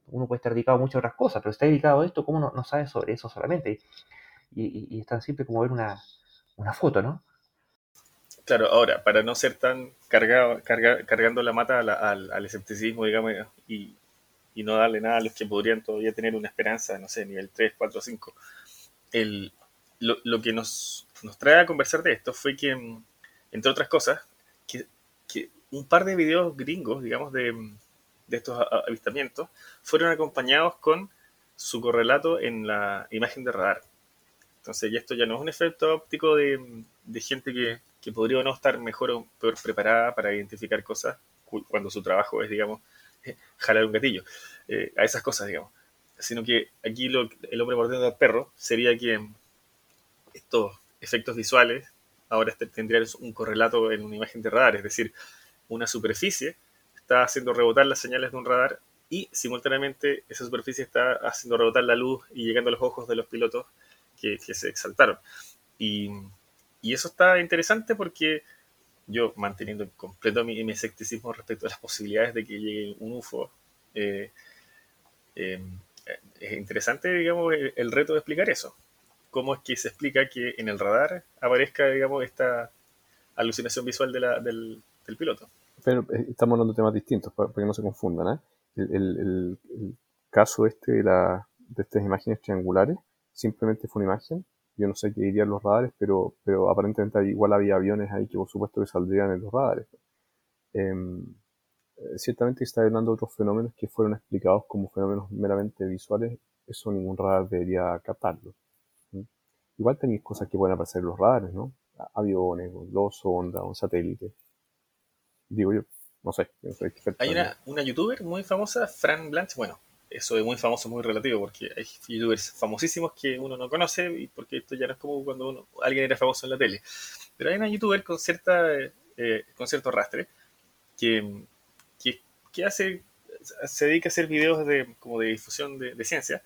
uno puede estar dedicado a muchas otras cosas, pero está dedicado a esto, ¿cómo no, no sabe sobre eso solamente? Y, es tan simple como ver una, foto, ¿no? Claro, ahora, para no ser tan cargado, cargando la mata al, al, escepticismo, digamos, y, y no darle nada a los que podrían todavía tener una esperanza, no sé, nivel 3, 4, 5. El, lo, lo, que nos, nos, trae a conversar de esto fue que, entre otras cosas, que, que un par de videos gringos, digamos, de, de, estos avistamientos, fueron acompañados con su correlato en la imagen de radar. Entonces, y esto ya no es un efecto óptico de, de gente que, que podría o no estar mejor o peor preparada para identificar cosas cuando su trabajo es, digamos, jalar un gatillo, eh, a esas cosas, digamos. Sino que aquí lo, el hombre mordiendo al perro sería que estos efectos visuales ahora tendrían un correlato en una imagen de radar, es decir, una superficie está haciendo rebotar las señales de un radar y simultáneamente esa superficie está haciendo rebotar la luz y llegando a los ojos de los pilotos que, se exaltaron. Y, y, eso está interesante porque yo manteniendo completo mi, escepticismo respecto a las posibilidades de que llegue un UFO, eh, eh, es interesante, digamos, el, reto de explicar eso. ¿Cómo es que se explica que en el radar aparezca, digamos, esta alucinación visual de la, del, del, piloto? Pero eh, estamos hablando de temas distintos, para, que no se confundan. El, el, el, caso este de, la, de estas imágenes triangulares simplemente fue una imagen yo no sé qué dirían los radares, pero, pero aparentemente igual había aviones ahí que por supuesto que saldrían en los radares. Em, eh, ciertamente está hablando de otros fenómenos que fueron explicados como fenómenos meramente visuales, eso ningún radar debería captarlo. Igual tenéis cosas que pueden aparecer en los radares, ¿no? Aviones, los sondas, un satélite. Digo yo, no sé. Hay una, una youtuber muy famosa, Fran Blanche, bueno, eso es muy famoso, muy relativo, porque hay youtubers famosísimos que uno no conoce, y porque esto ya no es como cuando uno, alguien era famoso en la tele. Pero hay una youtuber con cierta eh, con cierto rastre que, que, hace se dedica a hacer videos de, como de difusión de, ciencia.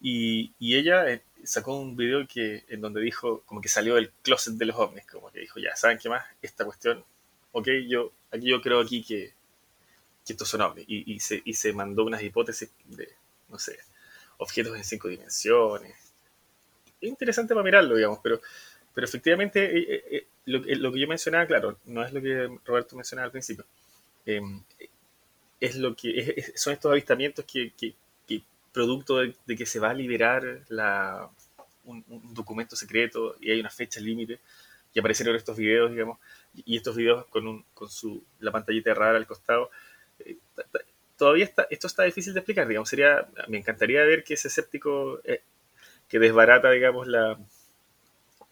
Y, y, ella eh, sacó un video que, en donde dijo, como que salió del closet de los ovnis, como que dijo, ya, ¿saben qué más? Esta cuestión, ok, yo, aquí yo creo aquí que, que estos son ovnis. Y, se, mandó unas hipótesis de, no sé, objetos en cinco dimensiones. Es interesante para mirarlo, digamos, pero, efectivamente eh, eh, eh, lo, que yo mencionaba, claro, no es lo que Roberto mencionaba al principio. Es lo que son estos avistamientos que, producto de, que se va a liberar un, documento secreto y hay una fecha límite y aparecieron estos videos, digamos, y estos videos con, un, con su, la pantallita rara al costado, todavía está, esto está difícil de explicar, digamos, sería, me encantaría ver que ese escéptico eh, que desbarata, digamos, la,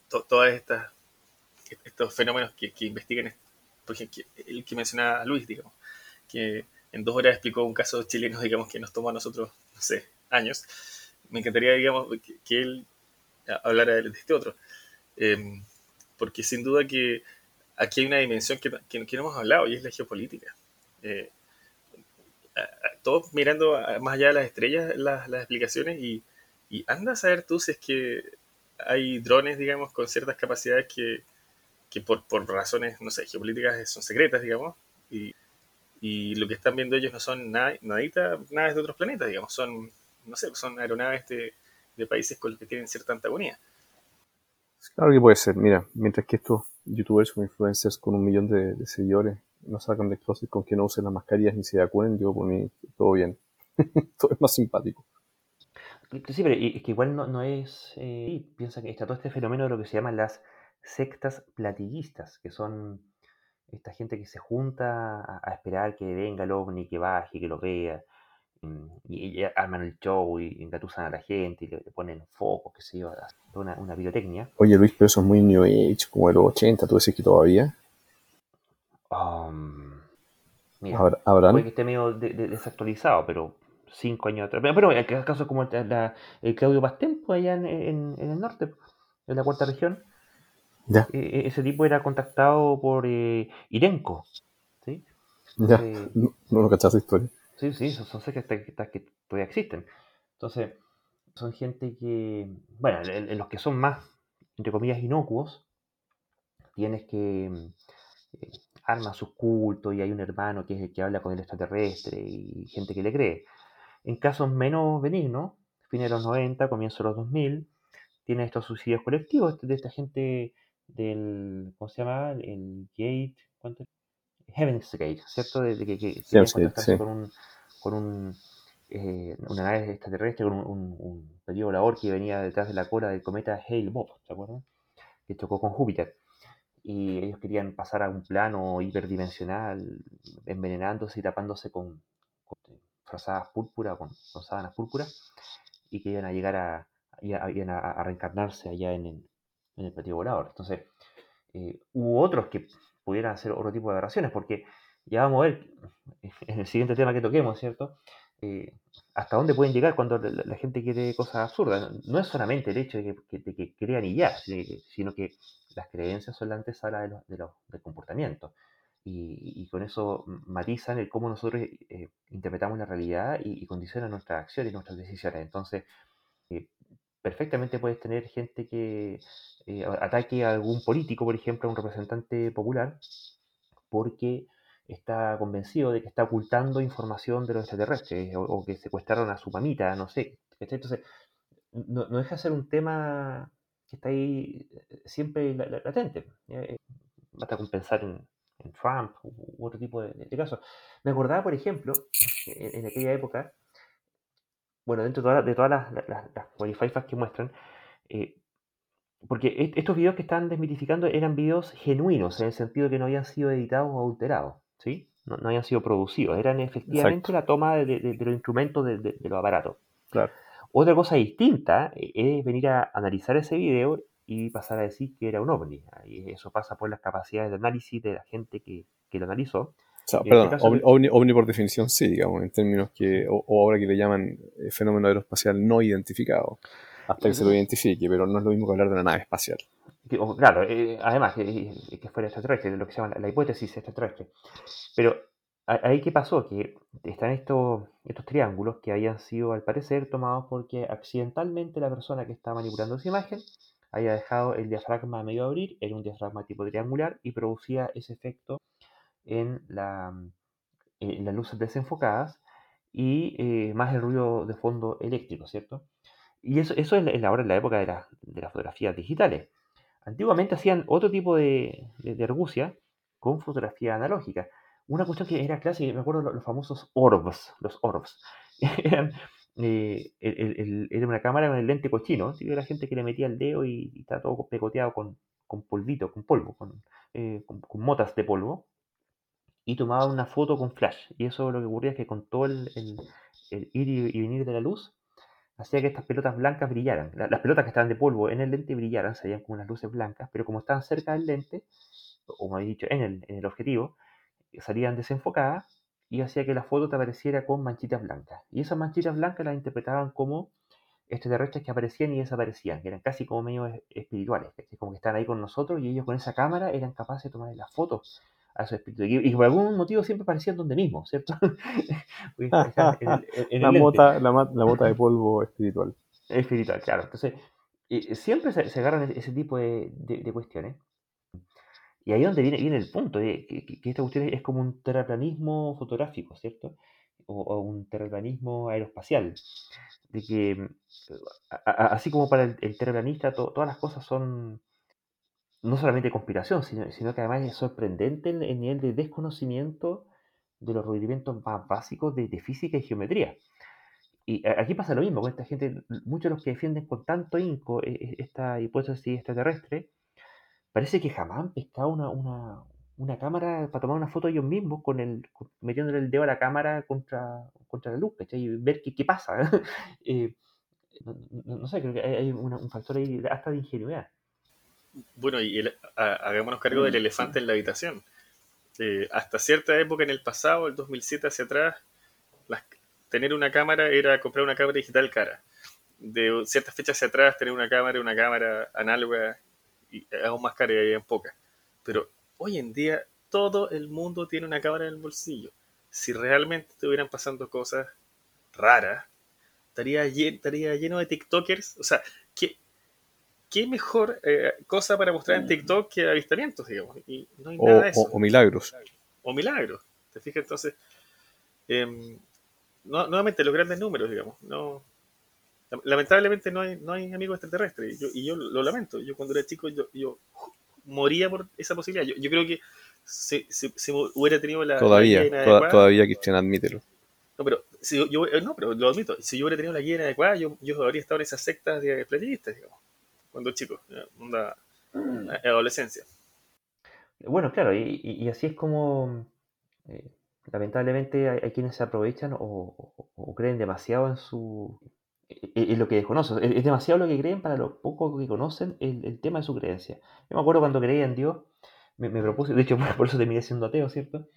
todas estas, estos fenómenos que, que investigan, por ejemplo, el que mencionaba Luis, digamos, que en dos horas explicó un caso chileno, digamos, que nos tomó a nosotros, no sé, años. Me encantaría, digamos, que, él hablara de este otro. Em, porque sin duda que aquí hay una dimensión que, que, no hemos hablado y es la geopolítica. Eh, todos mirando más allá de las estrellas las, explicaciones y, y anda a saber tú si es que hay drones, digamos, con ciertas capacidades que, que por, por, razones, no sé, geopolíticas son secretas, digamos, y, y, lo que están viendo ellos no son nada, nadita, naves de otros planetas, digamos, son, no sé, son aeronaves de, países con los que tienen cierta antagonía. Claro que puede ser, mira, mientras que estos youtubers o influencers con un millón de seguidores no sacan de closet con que no usen las mascarillas ni se vacunen, yo por mí todo bien. todo es más simpático. Sí, pero es que igual no, no es... Eh, piensa que está todo este fenómeno de lo que se llaman las sectas platillistas, que son esta gente que se junta a, a esperar que venga el ovni, que baje, que lo vea, y, y arman el show y engatusan a la gente y le, le ponen focos, que se lleva una, una pirotecnia. Oye Luis, pero eso es muy New Age, como de los 80, ¿tú decís que todavía? Um, mira, ¿Habrá- ¿Habrán? puede que esté medio de- de- desactualizado, pero cinco años atrás. Pero, pero el caso como el, la- el Claudio Pastén, pues allá en, en- en el norte, en la cuarta región, Ya, eh, ese tipo era contactado por eh, Irenco. ¿sí? ya. No, no lo cachaste historia. Sí, sí, son, son sectas que, que- todavía existen. Entonces, son gente que, bueno, en, en los que son más, entre comillas, inocuos, tienes que eh, arma sus cultos y hay un hermano que es el que habla con el extraterrestre y gente que le cree. En casos menos benignos, fines de los 90, comienzo de los 2000, tienes estos suicidios colectivos de esta gente del, ¿cómo se llama? El Gate, ¿cuánto? Heaven's Gate, ¿cierto? De, de que, que sí. con un, con un eh, una nave extraterrestre, con un, un, un platillo volador que venía detrás de la cola del cometa Hale-Bopp, ¿te acuerdas? Que chocó con Júpiter. Y ellos querían pasar a un plano hiperdimensional, envenenándose y tapándose con, con frazadas púrpura, con, con sábanas púrpuras, y que iban a llegar a, a, a reencarnarse allá en el, platillo volador. Entonces, eh, hubo otros que pudieran hacer otro tipo de aberraciones, porque ya vamos a ver en el siguiente tema que toquemos, ¿cierto? Eh, hasta dónde pueden llegar cuando la, gente quiere cosas absurdas. No es solamente el hecho de que, de que crean y ya, sino que las creencias son la antesala de los, de del comportamiento. Y, y con eso matizan el cómo nosotros eh, interpretamos la realidad y, condicionan nuestras acciones y nuestras decisiones. Entonces, eh, perfectamente puedes tener gente que eh, ataque a algún político, por ejemplo, a un representante popular, porque está convencido de que está ocultando información de los extraterrestres o, que secuestraron a su mamita, no sé. Entonces, no, no deja de ser un tema que está ahí eh, siempre la- la- latente. Eh, basta con pensar en, en Trump u, otro tipo de, de casos. Me acordaba, por ejemplo, en, en aquella época, bueno, dentro de, todas- de todas las, las, las, que muestran, eh, porque est- estos videos que están desmitificando eran videos genuinos, en el sentido que no habían sido editados o adulterados, ¿sí? No, no habían sido producidos, eran efectivamente Exacto. la toma de, de- de los instrumentos de los aparatos. Claro. Otra cosa distinta eh, es venir a analizar ese video y pasar a decir que era un ovni. Y eso pasa por las capacidades de análisis de la gente que, que lo analizó. O sea, perdón, este ovni, que- ovni- ovni por definición sí, digamos, en términos que, o, o ahora que le llaman eh, fenómeno aeroespacial no identificado, hasta que se lo identifique, pero no es lo mismo que hablar de una nave espacial. claro, eh, además que, que fuera extraterrestre, lo que se llama la, hipótesis extraterrestre. Pero ahí qué pasó, que están estos, estos triángulos que habían sido al parecer tomados porque accidentalmente la persona que estaba manipulando esa imagen había dejado el diafragma medio abrir, era un diafragma tipo triangular y producía ese efecto en, la, en las luces desenfocadas y eh, más el ruido de fondo eléctrico, ¿cierto? Y eso, eso es es ahora en la época de, la- de las fotografías digitales. Antiguamente hacían otro tipo de, de, de argucia con fotografía analógica. Una cuestión que era clásica, me acuerdo los, famosos orbs, los orbs. Eran, eh, el- el- una cámara con el lente cochino, ¿sí? era gente que le metía el dedo y, y estaba todo pegoteado con, con polvito, con polvo, con, eh, con- motas de polvo, y tomaba una foto con flash. Y eso lo que ocurría es que con todo el, el- ir y, venir de la luz, hacía que estas pelotas blancas brillaran. La- Las pelotas que estaban de polvo en el lente brillaran, se veían como unas luces blancas, pero como estaban cerca del lente, o como he dicho, en el, en el objetivo, salían desenfocadas y hacía que la foto te apareciera con manchitas blancas. Y esas manchitas blancas las interpretaban como extraterrestres que aparecían y desaparecían, que eran casi como medio es- espirituales, ¿cachai? como que estaban ahí con nosotros y ellos con esa cámara eran capaces de tomar las fotos a esos espíritus. Y, por algún motivo siempre parecían donde mismo, ¿cierto? la, mota, la, mota de polvo espiritual. Espiritual, claro. Entonces, siempre se, agarran ese tipo de, cuestiones. Y ahí es donde viene, viene el punto, que, que, esta cuestión es como un terraplanismo fotográfico, ¿cierto? O, un terraplanismo aeroespacial. De que, así como para el, terraplanista, todas las cosas son no solamente conspiración, sino, sino que además es sorprendente el, nivel de desconocimiento de los rudimentos más básicos de, física y geometría. Y aquí pasa lo mismo con esta gente, muchos de los que defienden con tanto inco e, e, esta hipótesis extraterrestre, parece que jamás han pescado una, una, cámara para tomar una foto ellos mismos con el, metiéndole el dedo a la cámara contra, contra la luz, Y ver qué, qué pasa. Eh, no, sé, creo que hay, un factor ahí hasta de ingenuidad. Bueno, y hagámonos cargo del elefante en la habitación. Eh, hasta cierta época en el pasado, el 2007 hacia atrás, tener una cámara era comprar una cámara digital cara. De ciertas fechas hacia atrás, tener una cámara, una cámara análoga, y aún más cara y en poca. Pero hoy en día, todo el mundo tiene una cámara en el bolsillo. Si realmente estuvieran pasando cosas raras, estaría, estaría lleno de TikTokers. O sea, ¿qué, qué mejor eh, cosa para mostrar en TikTok que avistamientos, digamos. Y no hay nada de eso. O, milagros. O milagros. ¿Te fijas? Entonces, em, nuevamente, los grandes números, digamos. No, lamentablemente no hay, no hay amigos extraterrestres. Y yo, lo lamento. Yo cuando era chico, yo, moría por esa posibilidad. Yo, creo que si, hubiera tenido la... Todavía, guía todavía Cristian, admítelo. No, pero, si yo, eh, no, pero lo admito. Si yo hubiera tenido la guía adecuada, yo, yo habría estado en esas sectas de platillistas, digamos cuando chico, onda mm. adolescencia. Bueno, claro, y, así es como eh, lamentablemente hay, quienes se aprovechan o, creen demasiado en su en, lo que desconocen. Es, demasiado lo que creen para lo poco que conocen el, tema de su creencia. Yo me acuerdo cuando creía en Dios, me, propuse, de hecho por eso terminé siendo ateo, ¿cierto?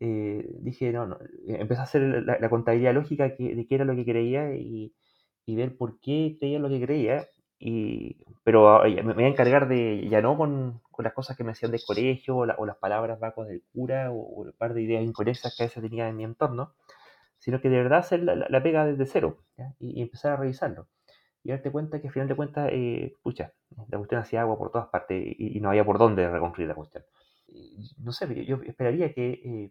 Eh, dije, no, no, empecé a hacer la, contabilidad lógica de qué era lo que creía y, y ver por qué creía lo que creía pero me voy a encargar de, ya no con, las cosas que me hacían del colegio o, las palabras vacos del cura o, un par de ideas inconexas que a veces tenía en mi entorno, sino que de verdad hacer la, pega desde cero Y, empezar a revisarlo. Y darte cuenta que al final de cuentas, eh, pucha, la cuestión hacía agua por todas partes y, no había por dónde reconstruir la cuestión. no sé, yo esperaría que eh,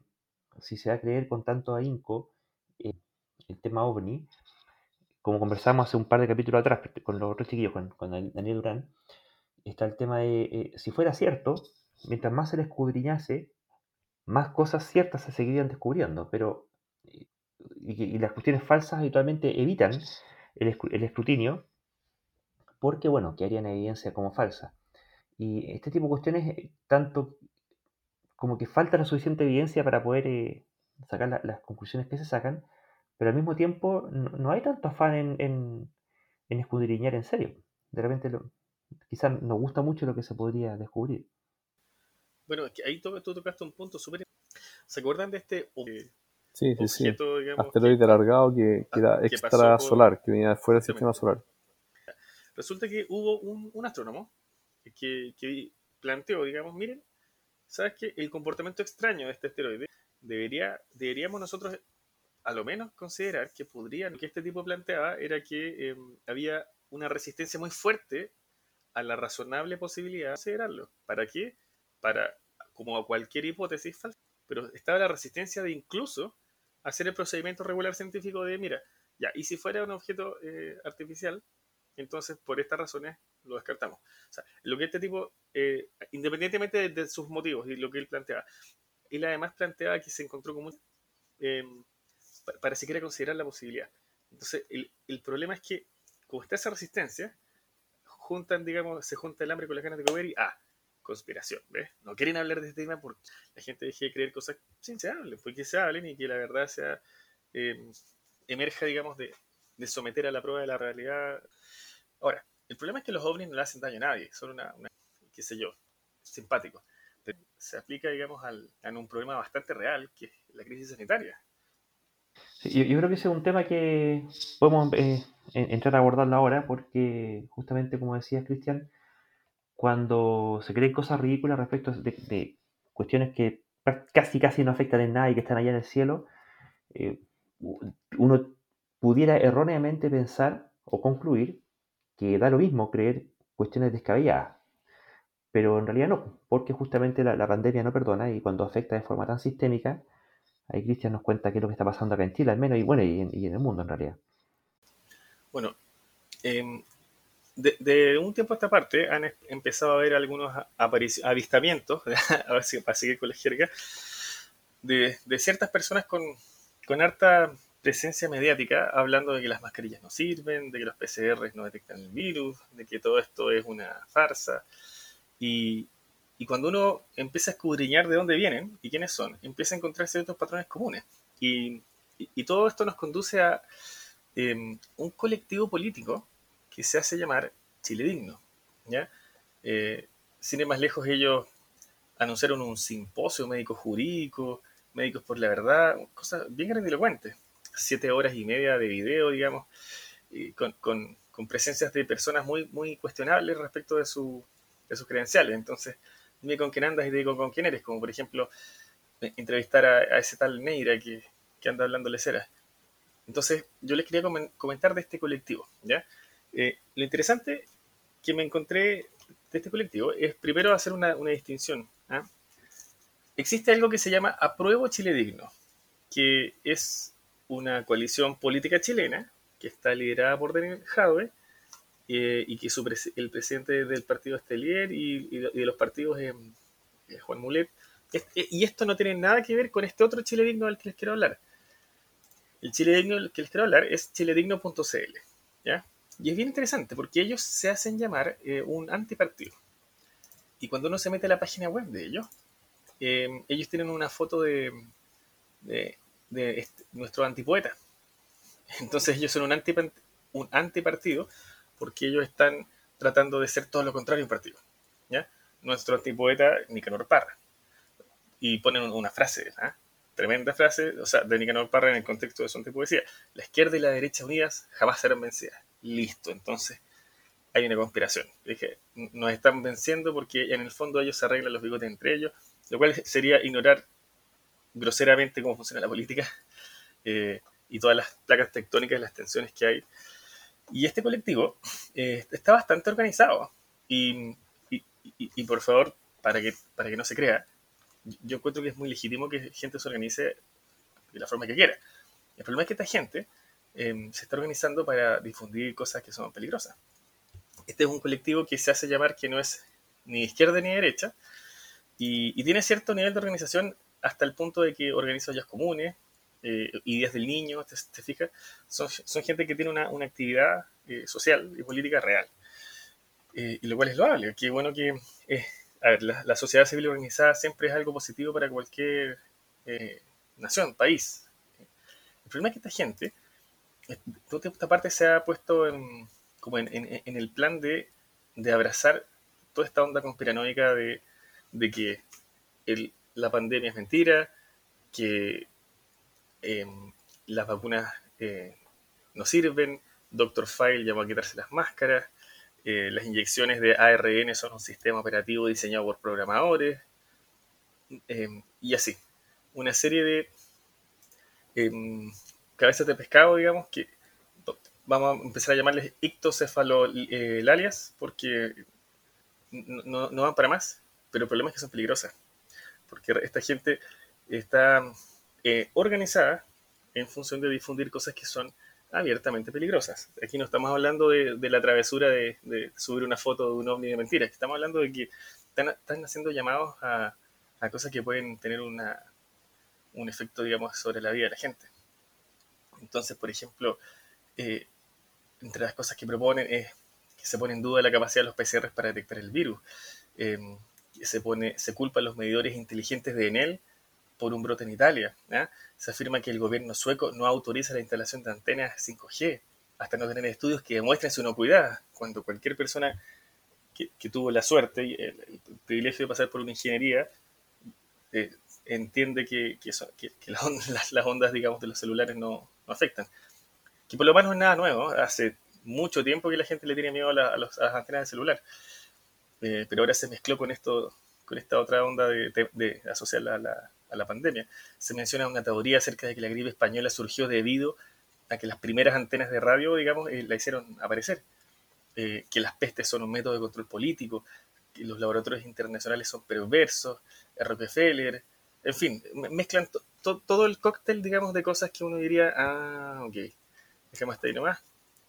si se va a creer con tanto ahínco eh, el tema ovni, como conversamos hace un par de capítulos atrás con los otros chiquillos, con, Daniel Durán, está el tema de, eh, si fuera cierto, mientras más se le escudriñase, más cosas ciertas se seguirían descubriendo, pero y, las cuestiones falsas habitualmente evitan el, escrutinio porque, bueno, quedarían en evidencia como falsa. Y este tipo de cuestiones, eh, tanto como que falta la suficiente evidencia para poder eh, sacar las conclusiones que se sacan, pero al mismo tiempo no, hay tanto afán en, escudriñar en serio. De repente quizás nos gusta mucho lo que se podría descubrir. Bueno, ahí tú, tocaste un punto súper... ¿Se acuerdan de este sí, sí, sí. asteroide alargado que, que era extrasolar, que venía fuera del sistema solar? Resulta que hubo un, astrónomo que, que, planteó, digamos, miren, ¿sabes qué? El comportamiento extraño de este asteroide debería, deberíamos nosotros a lo menos considerar que podrían, que este tipo planteaba era que em, había una resistencia muy fuerte a la razonable posibilidad de considerarlo. ¿Para qué? Para, como a cualquier hipótesis falsa, pero estaba la resistencia de incluso hacer el procedimiento regular científico de, mira, ya, y si fuera un objeto eh, artificial, entonces por estas razones lo descartamos. O sea, lo que este tipo, eh, independientemente de, sus motivos y lo que él planteaba, él además planteaba que se encontró como para, siquiera considerar la posibilidad. Entonces, el, el, problema es que, como está esa resistencia, juntan, digamos, se junta el hambre con las ganas de comer y, ah, conspiración, ¿ves? No quieren hablar de este tema porque la gente deje de creer cosas sin se hablen, porque se hablen y que la verdad sea, eh, emerja, digamos, de, de, someter a la prueba de la realidad. Ahora, el problema es que los ovnis no le hacen daño a nadie, son una, una qué sé yo, simpáticos. se aplica, digamos, al, a un problema bastante real, que es la crisis sanitaria yo, creo que ese es un tema que podemos eh, entrar a abordarlo ahora porque justamente como decía Cristian, cuando se creen cosas ridículas respecto de, cuestiones que casi casi no afectan en nada y que están allá en el cielo, eh, uno pudiera erróneamente pensar o concluir que da lo mismo creer cuestiones descabelladas. Pero en realidad no, porque justamente la, pandemia no perdona y cuando afecta de forma tan sistémica, ahí Cristian nos cuenta qué es lo que está pasando acá en Chile al menos y bueno, y en, el mundo en realidad. Bueno, em, de, un tiempo a esta parte han empezado a haber algunos avistamientos, a ver si para seguir con la jerga, de, ciertas personas con, con harta presencia mediática hablando de que las mascarillas no sirven, de que los PCR no detectan el virus, de que todo esto es una farsa. Y, y cuando uno empieza a escudriñar de dónde vienen y quiénes son, empieza a encontrar ciertos patrones comunes. Y, y, todo esto nos conduce a em, un colectivo político que se hace llamar Chile Digno. ¿ya? Eh, sin ir más lejos, ellos anunciaron un simposio médico jurídico, médicos por la verdad, cosas bien grandilocuentes siete horas y media de video, digamos, con, con, presencias de personas muy, muy cuestionables respecto de, su, de sus credenciales. Entonces, dime con quién andas y te digo con quién eres, como por ejemplo eh, entrevistar a, ese tal Neira que, que anda hablando lecera. Entonces, yo les quería comentar de este colectivo, ¿ya? Eh, lo interesante que me encontré de este colectivo es primero hacer una, una distinción. ¿ah? Existe algo que se llama Apruebo Chile Digno, que es una coalición política chilena que está liderada por Daniel Jadwe eh, y que el presidente del partido es Telier y, de los partidos es, Juan Mulet. Eh, y esto no tiene nada que ver con este otro Chile Digno del que les quiero hablar. El Chile Digno del que les quiero hablar es chiledigno.cl. ¿ya? Y es bien interesante porque ellos se hacen llamar eh, un antipartido. Y cuando uno se mete a la página web de ellos, ellos tienen una foto de, de este, nuestro antipoeta. Entonces ellos son un, anti, un antipartido porque ellos están tratando de ser todo lo contrario un partido. ¿ya? Nuestro antipoeta, Nicanor Parra. Y ponen una frase, ¿ah? tremenda frase, o sea, de Nicanor Parra en el contexto de su antipoesía. La izquierda y la derecha unidas jamás serán vencidas. Listo, entonces hay una conspiración. Dije, nos están venciendo porque en el fondo ellos se arreglan los bigotes entre ellos, lo cual sería ignorar groseramente cómo funciona la política eh, y todas las placas tectónicas las tensiones que hay. Y este colectivo eh, está bastante organizado. Y, y, por favor, para que, para que no se crea, yo encuentro que es muy legítimo que gente se organice de la forma que quiera. El problema es que esta gente em, se está organizando para difundir cosas que son peligrosas. Este es un colectivo que se hace llamar que no es ni izquierda ni derecha y, y tiene cierto nivel de organización hasta el punto de que organiza ollas comunes, eh, ideas del niño, ¿te, te fijas? Son, son, gente que tiene una, una actividad eh, social y política real. Eh, y lo cual es loable. Qué bueno que, a ver, la, sociedad civil organizada siempre es algo positivo para cualquier nación, país. El problema es que esta gente, toda esta parte se ha puesto en, como en, en, el plan de, de, abrazar toda esta onda conspiranoica de, de que la pandemia es mentira, que em, las vacunas eh, no sirven, Dr. File llamó a quitarse las máscaras, eh, las inyecciones de ARN son un sistema operativo diseñado por programadores, em, y así. Una serie de em, cabezas de pescado, digamos, que vamos a empezar a llamarles ictocefalolalias, porque no, no van para más, pero el problema es que son peligrosas porque esta gente está eh, organizada en función de difundir cosas que son abiertamente peligrosas. Aquí no estamos hablando de, la travesura de, subir una foto de un ovni de mentiras, estamos hablando de que están, haciendo llamados a, cosas que pueden tener una, un efecto, digamos, sobre la vida de la gente. Entonces, por ejemplo, eh, entre las cosas que proponen es que se pone en duda la capacidad de los PCR para detectar el virus. Eh, se, pone, se culpa los medidores inteligentes de Enel por un brote en Italia. Se afirma que el gobierno sueco no autoriza la instalación de antenas 5G hasta no tener estudios que demuestren su inocuidad, cuando cualquier persona que, tuvo la suerte y el, privilegio de pasar por una ingeniería eh, entiende que, las, ondas, digamos, de los celulares no, afectan. Que por lo menos no es nada nuevo, hace mucho tiempo que la gente le tiene miedo a, las antenas de celular. Eh, pero ahora se mezcló con esto, con esta otra onda de, de, asociarla a la, a la pandemia. Se menciona una teoría acerca de que la gripe española surgió debido a que las primeras antenas de radio, digamos, eh, la hicieron aparecer. Eh, que las pestes son un método de control político, que los laboratorios internacionales son perversos, Rockefeller, en fin, mezclan todo el cóctel, digamos, de cosas que uno diría, ah, ok, dejemos hasta ahí nomás.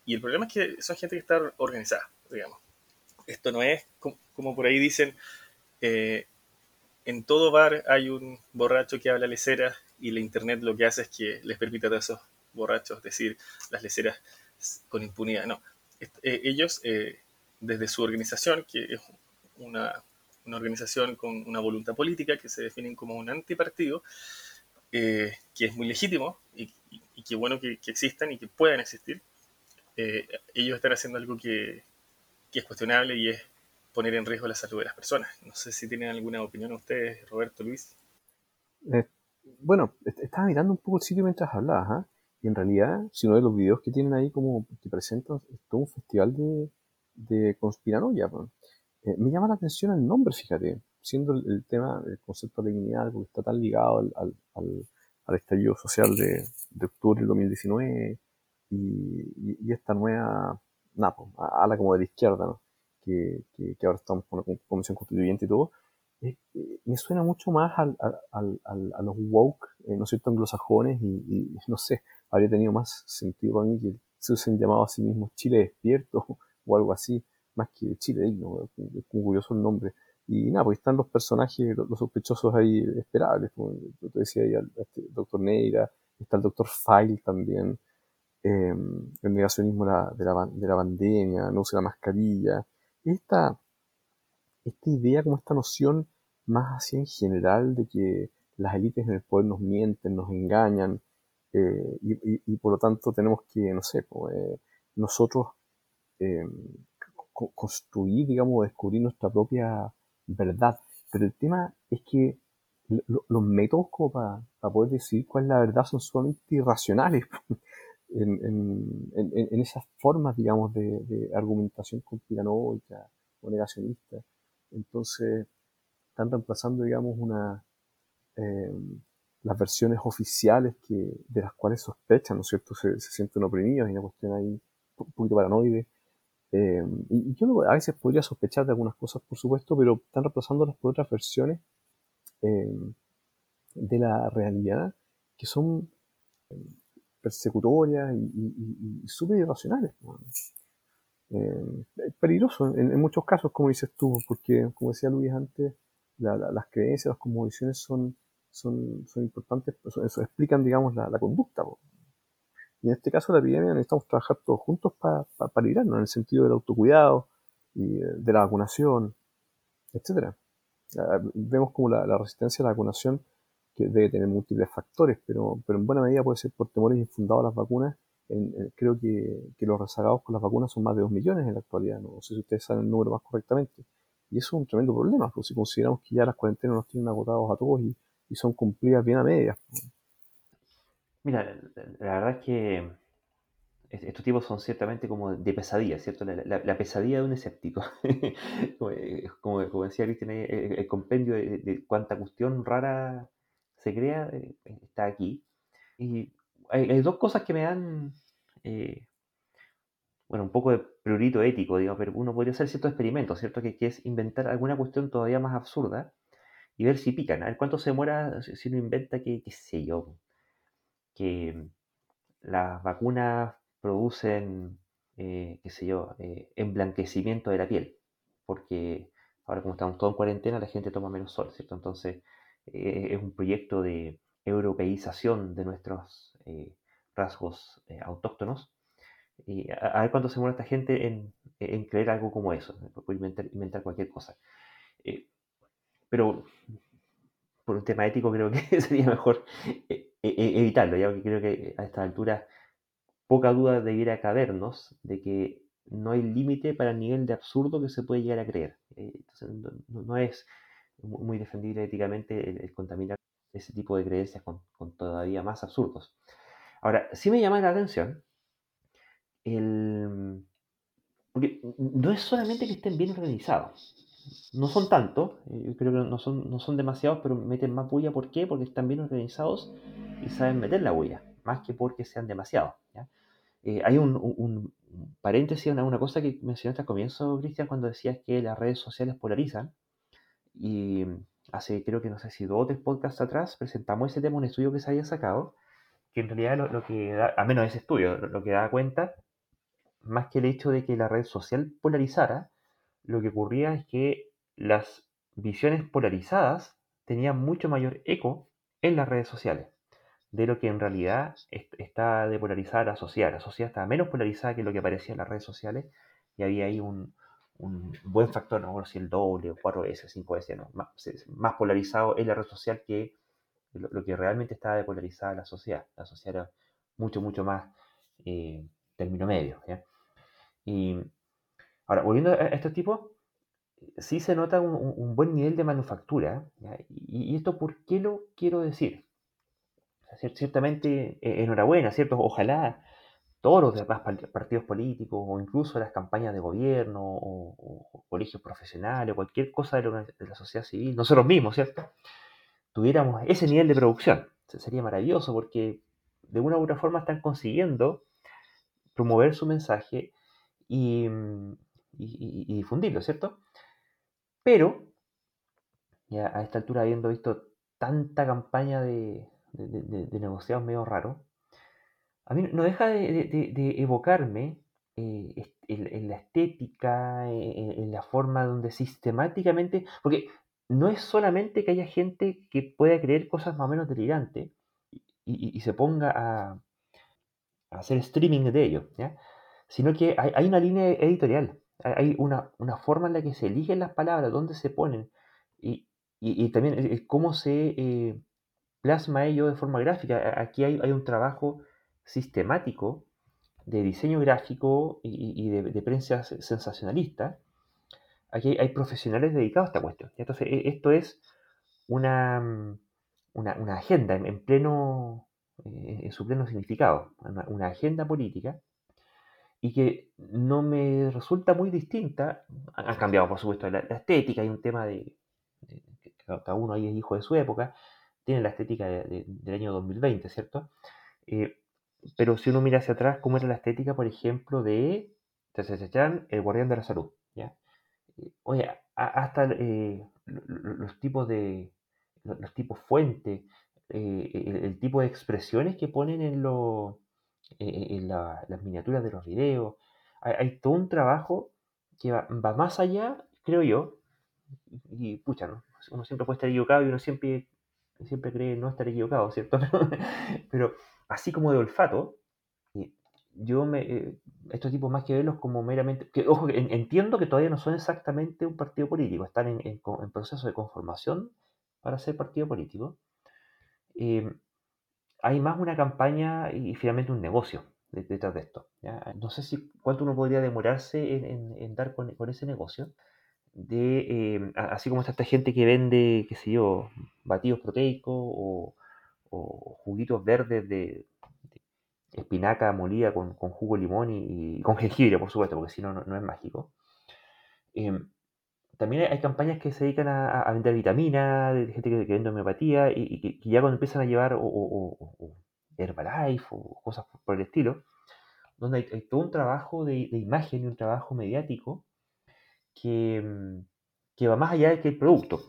Y el problema es que son gente que está organizada, digamos. Esto no es, como, por ahí dicen, eh, en todo bar hay un borracho que habla leceras y la internet lo que hace es que les permite a esos borrachos decir las leceras con impunidad. No, eh, ellos, eh, desde su organización, que es una, organización con una voluntad política, que se definen como un antipartido, eh, que es muy legítimo y, y, que bueno que, existan y que puedan existir, ellos están haciendo algo que, que es cuestionable y es poner en riesgo la salud de las personas. No sé si tienen alguna opinión ustedes, Roberto, Luis. Eh, bueno, estaba mirando un poco el sitio mientras hablabas, ¿ah? y en realidad, si uno ve los videos que tienen ahí como que presentan, es todo un festival de, de conspiranoia. Eh, me llama la atención el nombre, fíjate, siendo el, tema, el concepto de dignidad, porque está tan ligado al, al, al, estallido social de, de, octubre del 2019 y, y, esta nueva, napo, a, la como de la izquierda, ¿no? que, que, ahora estamos con una comisión constituyente y todo, me suena mucho más al, al, al, a los woke, eh, ¿no es cierto?, anglosajones y, y, no sé, habría tenido más sentido para mí que se hubiesen llamado a sí mismos Chile despierto o algo así, más que Chile digno, es curioso el nombre. Y nada, pues están los personajes, los, sospechosos ahí esperables, como te decía ahí, el, este doctor Neira, está el doctor File también, eh, el negacionismo de la, de, la, de la pandemia, no usa la mascarilla, esta, esta idea, como esta noción más así en general de que las élites en el poder nos mienten, nos engañan, eh, y, por lo tanto tenemos que, no sé, eh, nosotros eh, construir, digamos, descubrir nuestra propia verdad. Pero el tema es que los métodos como para, poder decir cuál es la verdad son sumamente irracionales. en, en, esas formas, digamos, de, de argumentación conspiranoica o negacionista. Entonces, están reemplazando, digamos, una, eh, las versiones oficiales que, de las cuales sospechan, ¿no es cierto? Se, se sienten oprimidos, hay una cuestión ahí un poquito paranoide. Eh, y, yo a veces podría sospechar de algunas cosas, por supuesto, pero están reemplazándolas por otras versiones eh, de la realidad que son persecutorias y, súper irracionales. Eh, peligroso en, muchos casos, como dices tú, porque, como decía Luis antes, las creencias, las convicciones son, son, son importantes, eso, explican, digamos, la, conducta. Y en este caso, la epidemia necesitamos trabajar todos juntos para pa, librarnos, en el sentido del autocuidado y eh, de la vacunación, etcétera. Ah, vemos como la, resistencia a la vacunación que debe tener múltiples factores, pero, pero en buena medida puede ser por temores infundados a las vacunas. creo que, que, los rezagados con las vacunas son más de 2 millones en la actualidad, no, sé si ustedes saben el número más correctamente. Y eso es un tremendo problema, porque si consideramos que ya las cuarentenas nos tienen agotados a todos y, y son cumplidas bien a medias. Mira, la, verdad es que estos tipos son ciertamente como de pesadilla, ¿cierto? La, pesadilla de un escéptico. como, como, decía Cristian, el, el, compendio de, cuánta cuestión rara se crea, eh, está aquí. Y hay, dos cosas que me dan, eh, bueno, un poco de prurito ético, digamos, pero uno podría hacer ciertos experimentos, ¿cierto? Que, es inventar alguna cuestión todavía más absurda y ver si pican, a ver cuánto se demora si uno inventa que, qué sé yo, que las vacunas producen, eh, qué sé yo, emblanquecimiento de la piel, porque ahora como estamos todos en cuarentena, la gente toma menos sol, ¿cierto? Entonces, eh, es un proyecto de europeización de nuestros eh, rasgos eh, autóctonos. Y a, ver cuánto se muere esta gente en, creer algo como eso, por inventar, inventar cualquier cosa. pero por un tema ético creo que sería mejor evitarlo, ya que creo que a esta altura poca duda debiera cabernos de que no hay límite para el nivel de absurdo que se puede llegar a creer. Entonces, no, es muy defendible éticamente el, contaminar ese tipo de creencias con, todavía más absurdos. Ahora, sí me llama la atención el... Porque no es solamente que estén bien organizados, no son tantos, eh, creo que no son, no son demasiados, pero meten más bulla. ¿Por qué? Porque están bien organizados y saben meter la bulla, más que porque sean demasiados. Eh, hay un, un, paréntesis, una, una, cosa que mencionaste al comienzo, Cristian, cuando decías que las redes sociales polarizan. Y hace, creo que no sé si dos o tres podcasts atrás, presentamos ese tema, un estudio que se había sacado, que en realidad lo, que da, a menos ese estudio, lo que da cuenta, más que el hecho de que la red social polarizara, lo que ocurría es que las visiones polarizadas tenían mucho mayor eco en las redes sociales de lo que en realidad está depolarizada la sociedad. La sociedad está menos polarizada que lo que aparecía en las redes sociales y había ahí un, un buen factor, no sé si el doble o cuatro veces, cinco veces, no, más, más, polarizado en la red social que lo, que realmente estaba depolarizada la sociedad. La sociedad era mucho, mucho más eh, término medio. ¿ya? Y ahora, volviendo a estos tipos, sí se nota un, buen nivel de manufactura. Y, ¿Y, esto por qué lo quiero decir? Ciertamente, eh, enhorabuena, ¿cierto? Ojalá todos los demás partidos políticos o incluso las campañas de gobierno o, colegios profesionales o cualquier cosa de, la sociedad civil, nosotros mismos, ¿cierto? Tuviéramos ese nivel de producción. Sería maravilloso porque de una u otra forma están consiguiendo promover su mensaje y, y, difundirlo, ¿cierto? Pero, ya a esta altura, habiendo visto tanta campaña de, de, de, negociados medio raros, a mí no deja de, evocarme eh, en, en, la estética, en, en, la forma donde sistemáticamente, porque no es solamente que haya gente que pueda creer cosas más o menos delirantes y, se ponga a, a, hacer streaming de ello, ¿ya? sino que hay una línea editorial hay una, una, forma en la que se eligen las palabras, dónde se ponen, y, y, también cómo se eh, plasma ello de forma gráfica. Aquí hay, hay, un trabajo sistemático de diseño gráfico y, de, prensa sensacionalista. Aquí hay, profesionales dedicados a esta cuestión. Entonces, e, esto es una, una, una agenda en, en pleno, eh, en su pleno significado, una agenda política y que no me resulta muy distinta. Han cambiado, por supuesto, la, estética, hay un tema de, de, de, cada uno ahí es hijo de su época, tiene la estética de, del año 2020, ¿cierto? Eh, pero si uno mira hacia atrás, ¿cómo era la estética, por ejemplo, de El Guardián de la Salud? ¿ya? Oye, a, hasta eh, los tipos de los, tipos fuente, eh, el, tipo de expresiones que ponen en los en la, las miniaturas de los videos. Hay, todo un trabajo que va, más allá, creo yo, y, pucha, ¿no? uno siempre puede estar equivocado y uno siempre, siempre cree no estar equivocado, ¿cierto? Pero así como de olfato, yo me, eh, estos tipos más que verlos como meramente, que, ojo, entiendo que todavía no son exactamente un partido político, están en, en, en proceso de conformación para ser partido político. Eh, hay más una campaña y finalmente un negocio detrás de esto. ¿ya? No sé si cuánto uno podría demorarse en, en, en dar con, con, ese negocio. De, eh, así como está esta gente que vende, qué sé yo, batidos proteicos o, o juguitos verdes de, de, espinaca molida con, con jugo de limón y, y, con jengibre, por supuesto, porque si no, no es mágico. Eh, también hay campañas que se dedican a, vender vitaminas, de gente que, que vende homeopatía, y, que, que, ya cuando empiezan a llevar o, o, Herbalife o cosas por el estilo, donde hay, todo un trabajo de, imagen y un trabajo mediático que, que va más allá de que el producto.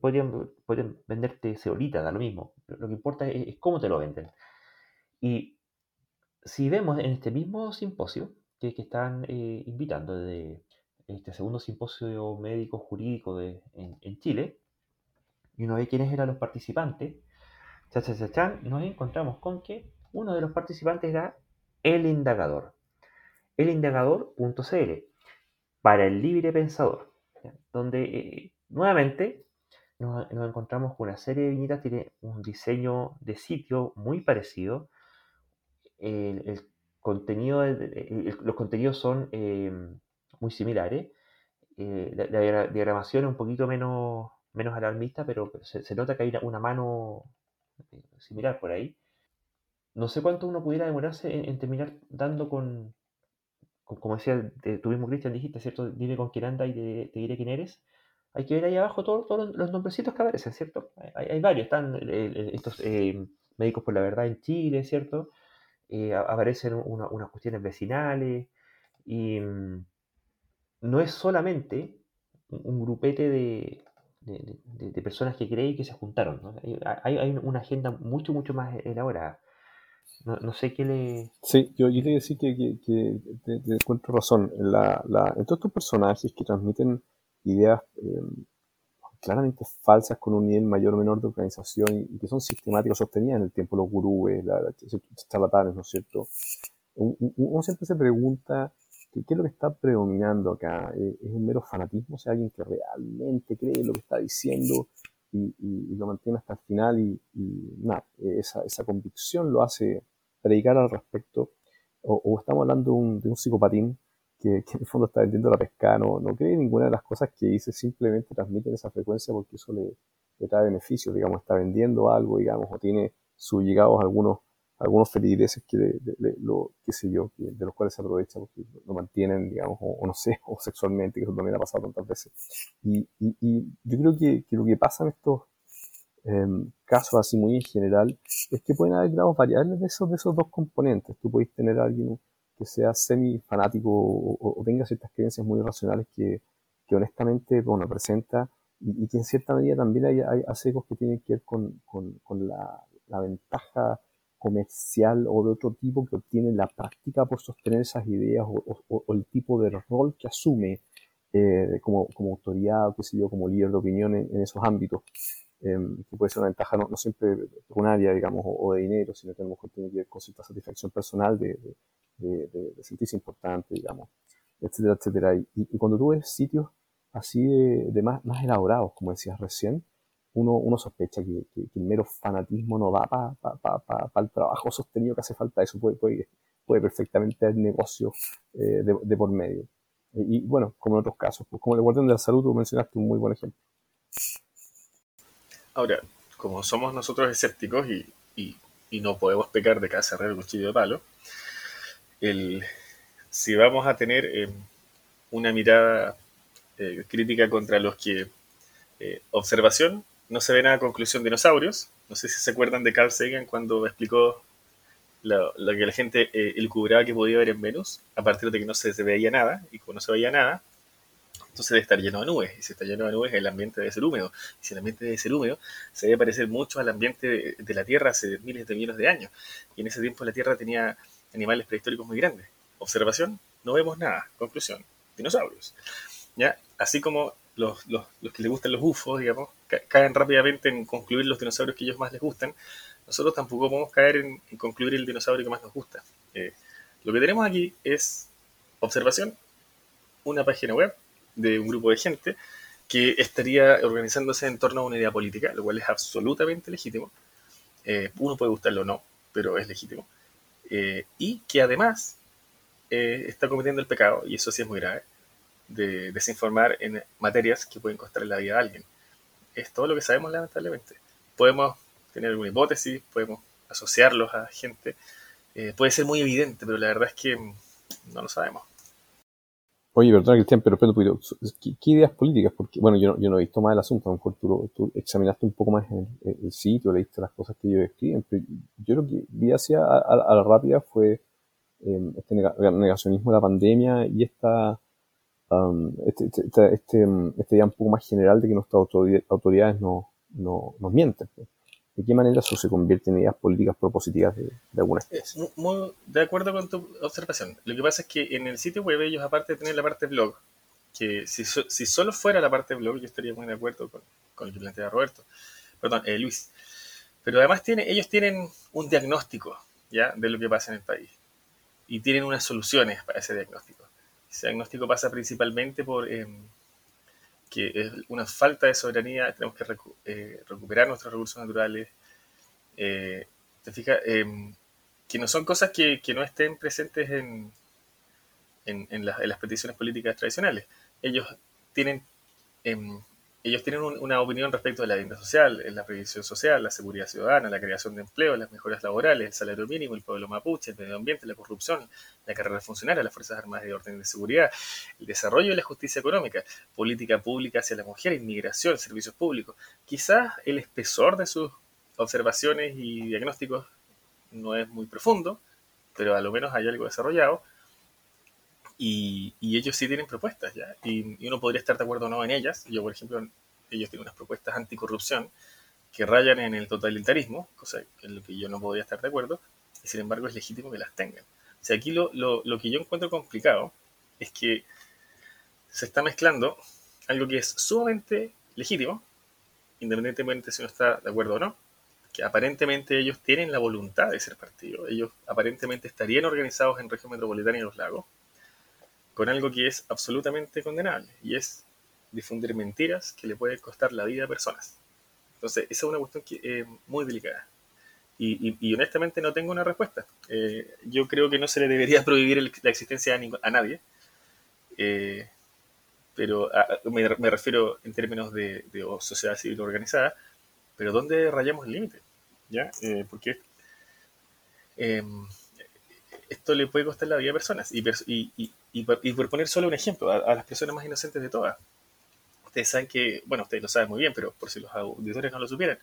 Podrían, podrían venderte ceolita, da lo mismo. Lo que importa es, cómo te lo venden. Y si vemos en este mismo simposio que, que están eh, invitando de este segundo simposio médico jurídico de, en, Chile, y uno ve quiénes eran los participantes, cha, nos encontramos con que uno de los participantes era el indagador. Elindagador.cl para el libre pensador, donde eh, nuevamente nos, encontramos con una serie de viñetas, tiene un diseño de sitio muy parecido. El, contenido, los contenidos son eh, muy similares. Eh, la, diagramación es un poquito menos, menos alarmista, pero se, se nota que hay una, mano eh, similar por ahí. No sé cuánto uno pudiera demorarse en, en terminar dando con, como decía tú mismo, Cristian, dijiste, ¿cierto? Dime con quién anda y te, diré quién eres. Hay que ver ahí abajo todos los nombrecitos que aparecen, ¿cierto? Hay, varios, están estos médicos por la verdad en Chile, ¿cierto? aparecen unas cuestiones vecinales y mm, no es solamente un grupete de, de, personas que creen que se juntaron. Hay, hay, una agenda mucho, mucho más elaborada. No, no sé qué le... Sí, yo, yo te decir que, que, que te, encuentro razón. La, en todos estos personajes que transmiten ideas em, claramente falsas con un nivel mayor o menor de organización y, que son sistemáticos, sostenidas en el tiempo, los gurúes, los charlatanes, ¿no es cierto? uno siempre se pregunta ¿Qué, es lo que está predominando acá? Eh, ¿Es un mero fanatismo? O sea, alguien que realmente cree lo que está diciendo y, lo mantiene hasta el final y, nada, esa, esa, convicción lo hace predicar al respecto. O, estamos hablando de un, de un psicopatín que, en el fondo está vendiendo la pesca, no, no cree ninguna de las cosas que dice, simplemente transmite esa frecuencia porque eso le, le trae beneficios, digamos, está vendiendo algo, digamos, o tiene subyugados algunos algunos feligreses que, de, lo, qué sé yo, de los cuales se aprovecha porque lo mantienen, digamos, o, no sé, o sexualmente, que eso también ha pasado tantas veces. Y, y, yo creo que, que, lo que pasa en estos em, casos así muy en general es que pueden haber grados variables de esos, de esos dos componentes. Tú puedes tener a alguien que sea semi fanático o, tenga ciertas creencias muy racionales que, que honestamente, bueno, presenta y, que en cierta medida también hay, hay asecos que tienen que ver con, con, con la, la ventaja comercial o de otro tipo que obtiene la práctica por sostener esas ideas o, el tipo de rol que asume eh, como, como autoridad, qué sé yo, como líder de opinión en, esos ámbitos, em, que puede ser una ventaja no, siempre área digamos, o, de dinero, sino que a lo mejor tiene que ver con cierta satisfacción personal de, sentirse importante, digamos, etcétera, etcétera. Y, cuando tú ves sitios así de, más elaborados, como decías recién, uno, uno sospecha que, el mero fanatismo no va para el trabajo sostenido que hace falta. Eso puede, puede, puede perfectamente haber negocio eh, de, por medio. Y, bueno, como en otros casos, pues como el Guardián de la Salud, tú mencionaste un muy buen ejemplo. Ahora, como somos nosotros escépticos y, no podemos pecar de casa el cuchillo de palo, el, si vamos a tener eh, una mirada eh, crítica contra los que observación no se ve nada conclusión dinosaurios. No sé si se acuerdan de Carl Sagan cuando explicó lo, que la gente eh, elucubraba que podía ver en Venus, a partir de que no se, veía nada, y como no se veía nada, entonces debe estar lleno de nubes, y si está lleno de nubes el ambiente debe ser húmedo, y si el ambiente debe ser húmedo, se debe parecer mucho al ambiente de, la Tierra hace miles de millones de años, y en ese tiempo la Tierra tenía animales prehistóricos muy grandes. Observación, no vemos nada. Conclusión, dinosaurios. ¿Ya? Así como los, que les gustan los UFOs, digamos, caen rápidamente en concluir los dinosaurios que ellos más les gustan, nosotros tampoco podemos caer en, concluir el dinosaurio que más nos gusta. Eh, lo que tenemos aquí es observación, una página web de un grupo de gente que estaría organizándose en torno a una idea política, lo cual es absolutamente legítimo. Eh, uno puede gustarlo o no, pero es legítimo. Eh, y que además está cometiendo el pecado, y eso sí es muy grave, de desinformar en materias que pueden costar la vida a alguien. Es todo lo que sabemos lamentablemente. Podemos tener alguna hipótesis, podemos asociarlos a gente, eh, puede ser muy evidente, pero la verdad es que no lo sabemos. Oye, perdón, Cristian, pero ¿qué, ¿qué, ideas políticas? Porque, bueno, yo no, yo no he visto más el asunto, a lo mejor tú, examinaste un poco más el, sitio, leíste las cosas que ellos escriben, pero yo lo que vi hacia a, la rápida fue eh, este negacionismo de la pandemia y esta este, este, este, este, mm, este, un poco más general de que nuestras autoridades no, no, nos mienten. Pues. ¿De qué manera eso se convierte en ideas políticas propositivas de, de alguna especie? Muy de acuerdo con tu observación. Lo que pasa es que en el sitio web ellos, aparte de tener la parte blog, que si, si solo fuera la parte blog, yo estaría muy de acuerdo con, con lo que plantea Roberto, perdón, eh, Luis. Pero además tiene, ellos tienen un diagnóstico ¿ya? de lo que pasa en el país y tienen unas soluciones para ese diagnóstico. Ese diagnóstico pasa principalmente por em, que es una falta de soberanía, tenemos que eh, recuperar nuestros recursos naturales. Eh, ¿Te fijas? Que no son cosas que, no estén presentes en, en, las peticiones políticas tradicionales. Ellos tienen em, ellos tienen una opinión respecto de la vivienda social, la previsión social, la seguridad ciudadana, la creación de empleo, las mejoras laborales, el salario mínimo, el pueblo mapuche, el medio ambiente, la corrupción, la carrera funcionaria, las Fuerzas Armadas de orden de seguridad, el desarrollo y la justicia económica, política pública hacia la mujer, inmigración, servicios públicos. Quizás el espesor de sus observaciones y diagnósticos no es muy profundo, pero a lo menos hay algo desarrollado. Y, ellos sí tienen propuestas ya, y, uno podría estar de acuerdo o no en ellas. Yo, por ejemplo, ellos tienen unas propuestas anticorrupción que rayan en el totalitarismo, cosa en lo que yo no podría estar de acuerdo, y sin embargo es legítimo que las tengan. O sea, aquí lo, lo, lo que yo encuentro complicado es que se está mezclando algo que es sumamente legítimo, independientemente si uno está de acuerdo o no, que aparentemente ellos tienen la voluntad de ser partido, ellos aparentemente estarían organizados en región metropolitana y los lagos, con algo que es absolutamente condenable, y es difundir mentiras que le pueden costar la vida a personas. Entonces, esa es una cuestión eh, muy delicada. Y, honestamente no tengo una respuesta. Eh, yo creo que no se le debería prohibir la existencia a, nadie, eh, pero me, refiero en términos de, sociedad civil organizada, pero ¿dónde rayamos el límite? ¿Ya? porque em, esto le puede costar la vida a personas. Y, por, poner solo un ejemplo, a, las personas más inocentes de todas. Ustedes saben que, bueno, ustedes lo saben muy bien, pero por si los auditores no lo supieran,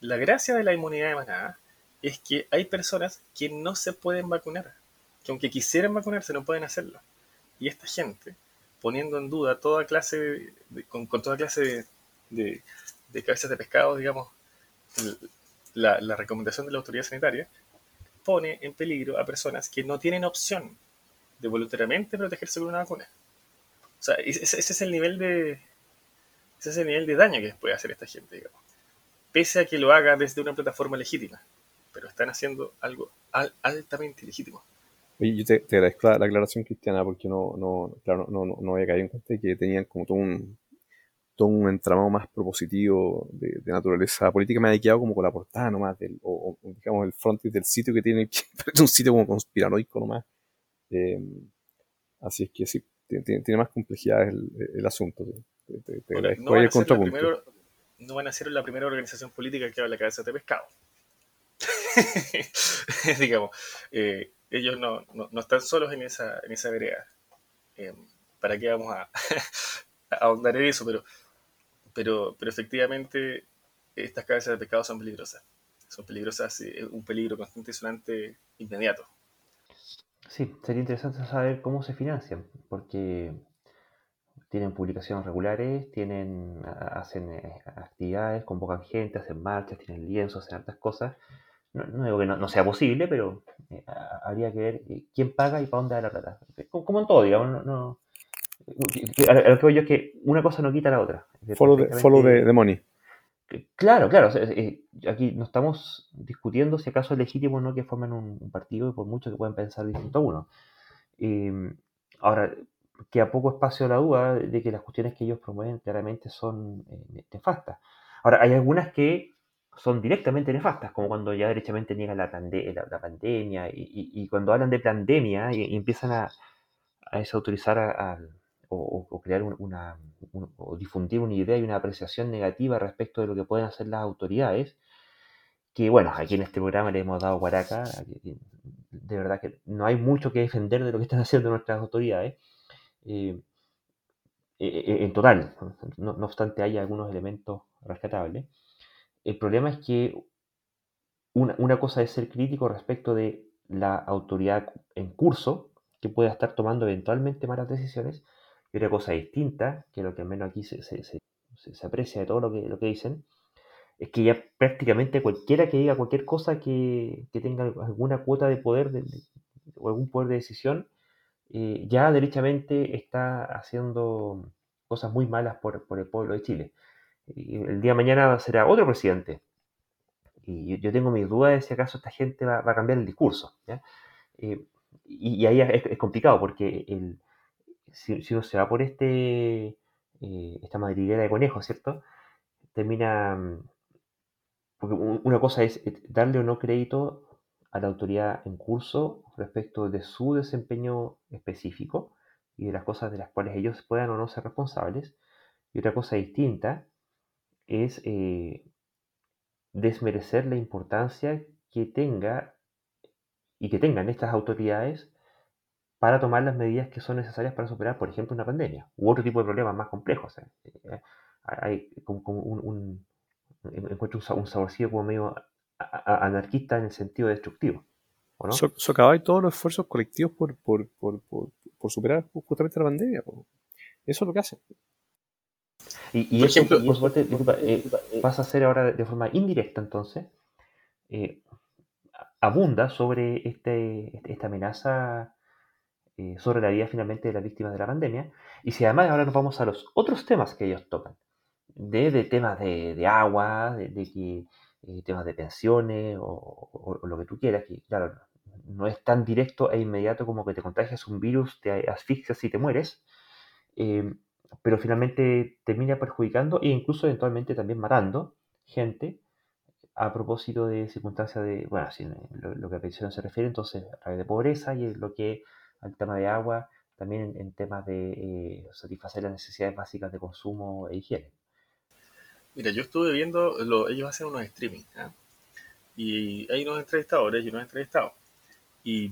la gracia de la inmunidad de manada es que hay personas que no se pueden vacunar, que aunque quisieran vacunarse no pueden hacerlo. Y esta gente, poniendo en duda toda clase, con, toda clase de, de, cabezas de pescado, digamos, la recomendación de la autoridad sanitaria, pone en peligro a personas que no tienen opción de voluntariamente protegerse con una vacuna. O sea, ese, es el nivel de ese es el nivel de daño que puede hacer esta gente, digamos. Pese a que lo haga desde una plataforma legítima, pero están haciendo algo altamente ilegítimo. Oye, yo te, agradezco la, aclaración, Cristiana, porque no, no, claro, no, no, no había caído en cuenta que tenían como todo un, todo un entramado más propositivo de, naturaleza política, me ha quedado como con la portada nomás, del, o, digamos el frontis del sitio que tiene, que es un sitio como conspiranoico nomás. Eh, así es que sí, tiene, más complejidad el, el asunto. Te, no, van el no van a ser la primera organización política que habla cabeza de pescado. digamos, eh, ellos no, no, no, están solos en esa, en esa vereda. Eh, ¿Para qué vamos a, a ahondar en eso? Pero pero, pero efectivamente estas cabezas de pescado son peligrosas. Son peligrosas, eh, un peligro constante y sonante inmediato. Sí, sería interesante saber cómo se financian, porque tienen publicaciones regulares, tienen, hacen eh, actividades, convocan gente, hacen marchas, tienen lienzos, hacen altas cosas. No, digo que no, sea posible, pero eh, habría que ver quién paga y para dónde va la plata. Como, en todo, digamos, no, lo que voy yo es que una cosa no quita la otra. Follow, the, money. Claro, claro. aquí no estamos discutiendo si acaso es legítimo o no que formen un, partido, por mucho que puedan pensar distinto a uno. Eh, ahora, que a poco espacio la duda de que las cuestiones que ellos promueven claramente son eh, nefastas. Ahora, hay algunas que son directamente nefastas, como cuando ya derechamente niegan la, la, pandemia y, cuando hablan de pandemia y, empiezan a, a desautorizar al o, crear una, o difundir una idea y una apreciación negativa respecto de lo que pueden hacer las autoridades, que bueno, aquí en este programa le hemos dado guaraca, de verdad que no hay mucho que defender de lo que están haciendo nuestras autoridades, eh, eh, eh, en total, no, obstante hay algunos elementos rescatables. El problema es que una, una cosa es ser crítico respecto de la autoridad en curso, que pueda estar tomando eventualmente malas decisiones, y otra cosa distinta, que lo que al menos aquí se, aprecia de todo lo que, lo que dicen, es que ya prácticamente cualquiera que diga cualquier cosa que, tenga alguna cuota de poder o algún poder de decisión, eh, ya derechamente está haciendo cosas muy malas por, el pueblo de Chile. Y el día de mañana será otro presidente. Y yo, tengo mis dudas de si acaso esta gente va, a cambiar el discurso. Eh, y, ahí es, complicado porque el, si, uno se va por este, eh, esta madriguera de conejos, ¿cierto? Termina, mm, porque una cosa es eh, darle o no crédito a la autoridad en curso respecto de su desempeño específico y de las cosas de las cuales ellos puedan o no ser responsables. Y otra cosa distinta es eh, desmerecer la importancia que tenga y que tengan estas autoridades para tomar las medidas que son necesarias para superar, por ejemplo, una pandemia u otro tipo de problemas más complejos. Eh, hay como, un, encuentro un saborcillo como medio anarquista en el sentido destructivo. ¿o no? So, todos los esfuerzos colectivos por, por, por, por, superar justamente la pandemia. Eso es lo que hace. Y, eso, pasa a ser ahora de forma indirecta, entonces, eh, abunda sobre este, esta amenaza eh, sobre la vida finalmente de las víctimas de la pandemia. Y si además ahora nos vamos a los otros temas que ellos tocan, de, temas de, agua, de, eh, temas de pensiones o, lo que tú quieras, que claro, no es tan directo e inmediato como que te contagias un virus, te asfixias y te mueres, eh, pero finalmente termina perjudicando e incluso eventualmente también matando gente a propósito de circunstancias de, bueno, si lo, que a pensión se refiere, entonces a de pobreza y lo que al tema de agua, también en, temas de eh, satisfacer las necesidades básicas de consumo e higiene. Mira, yo estuve viendo, lo, ellos hacen unos streaming, ¿ah? y hay unos entrevistadores y unos entrevistados. Y,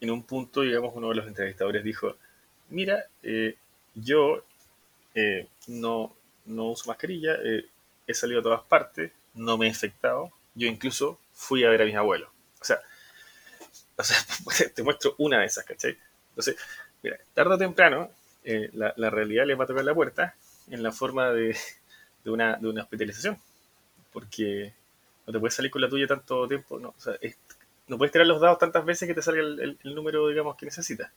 en un punto, digamos, uno de los entrevistadores dijo, mira, eh, yo eh, no, no uso mascarilla, he salido a todas partes, no me he infectado, yo incluso fui a ver a mis abuelos. O sea, o sea te muestro una de esas, ¿cachai? Entonces, mira, tarde o temprano, eh, la, la, realidad les va a tocar la puerta en la forma de, de, una, de una hospitalización. Porque no te puedes salir con la tuya tanto tiempo, no, o sea, no puedes tirar los dados tantas veces que te salga el, el, número, digamos, que necesitas.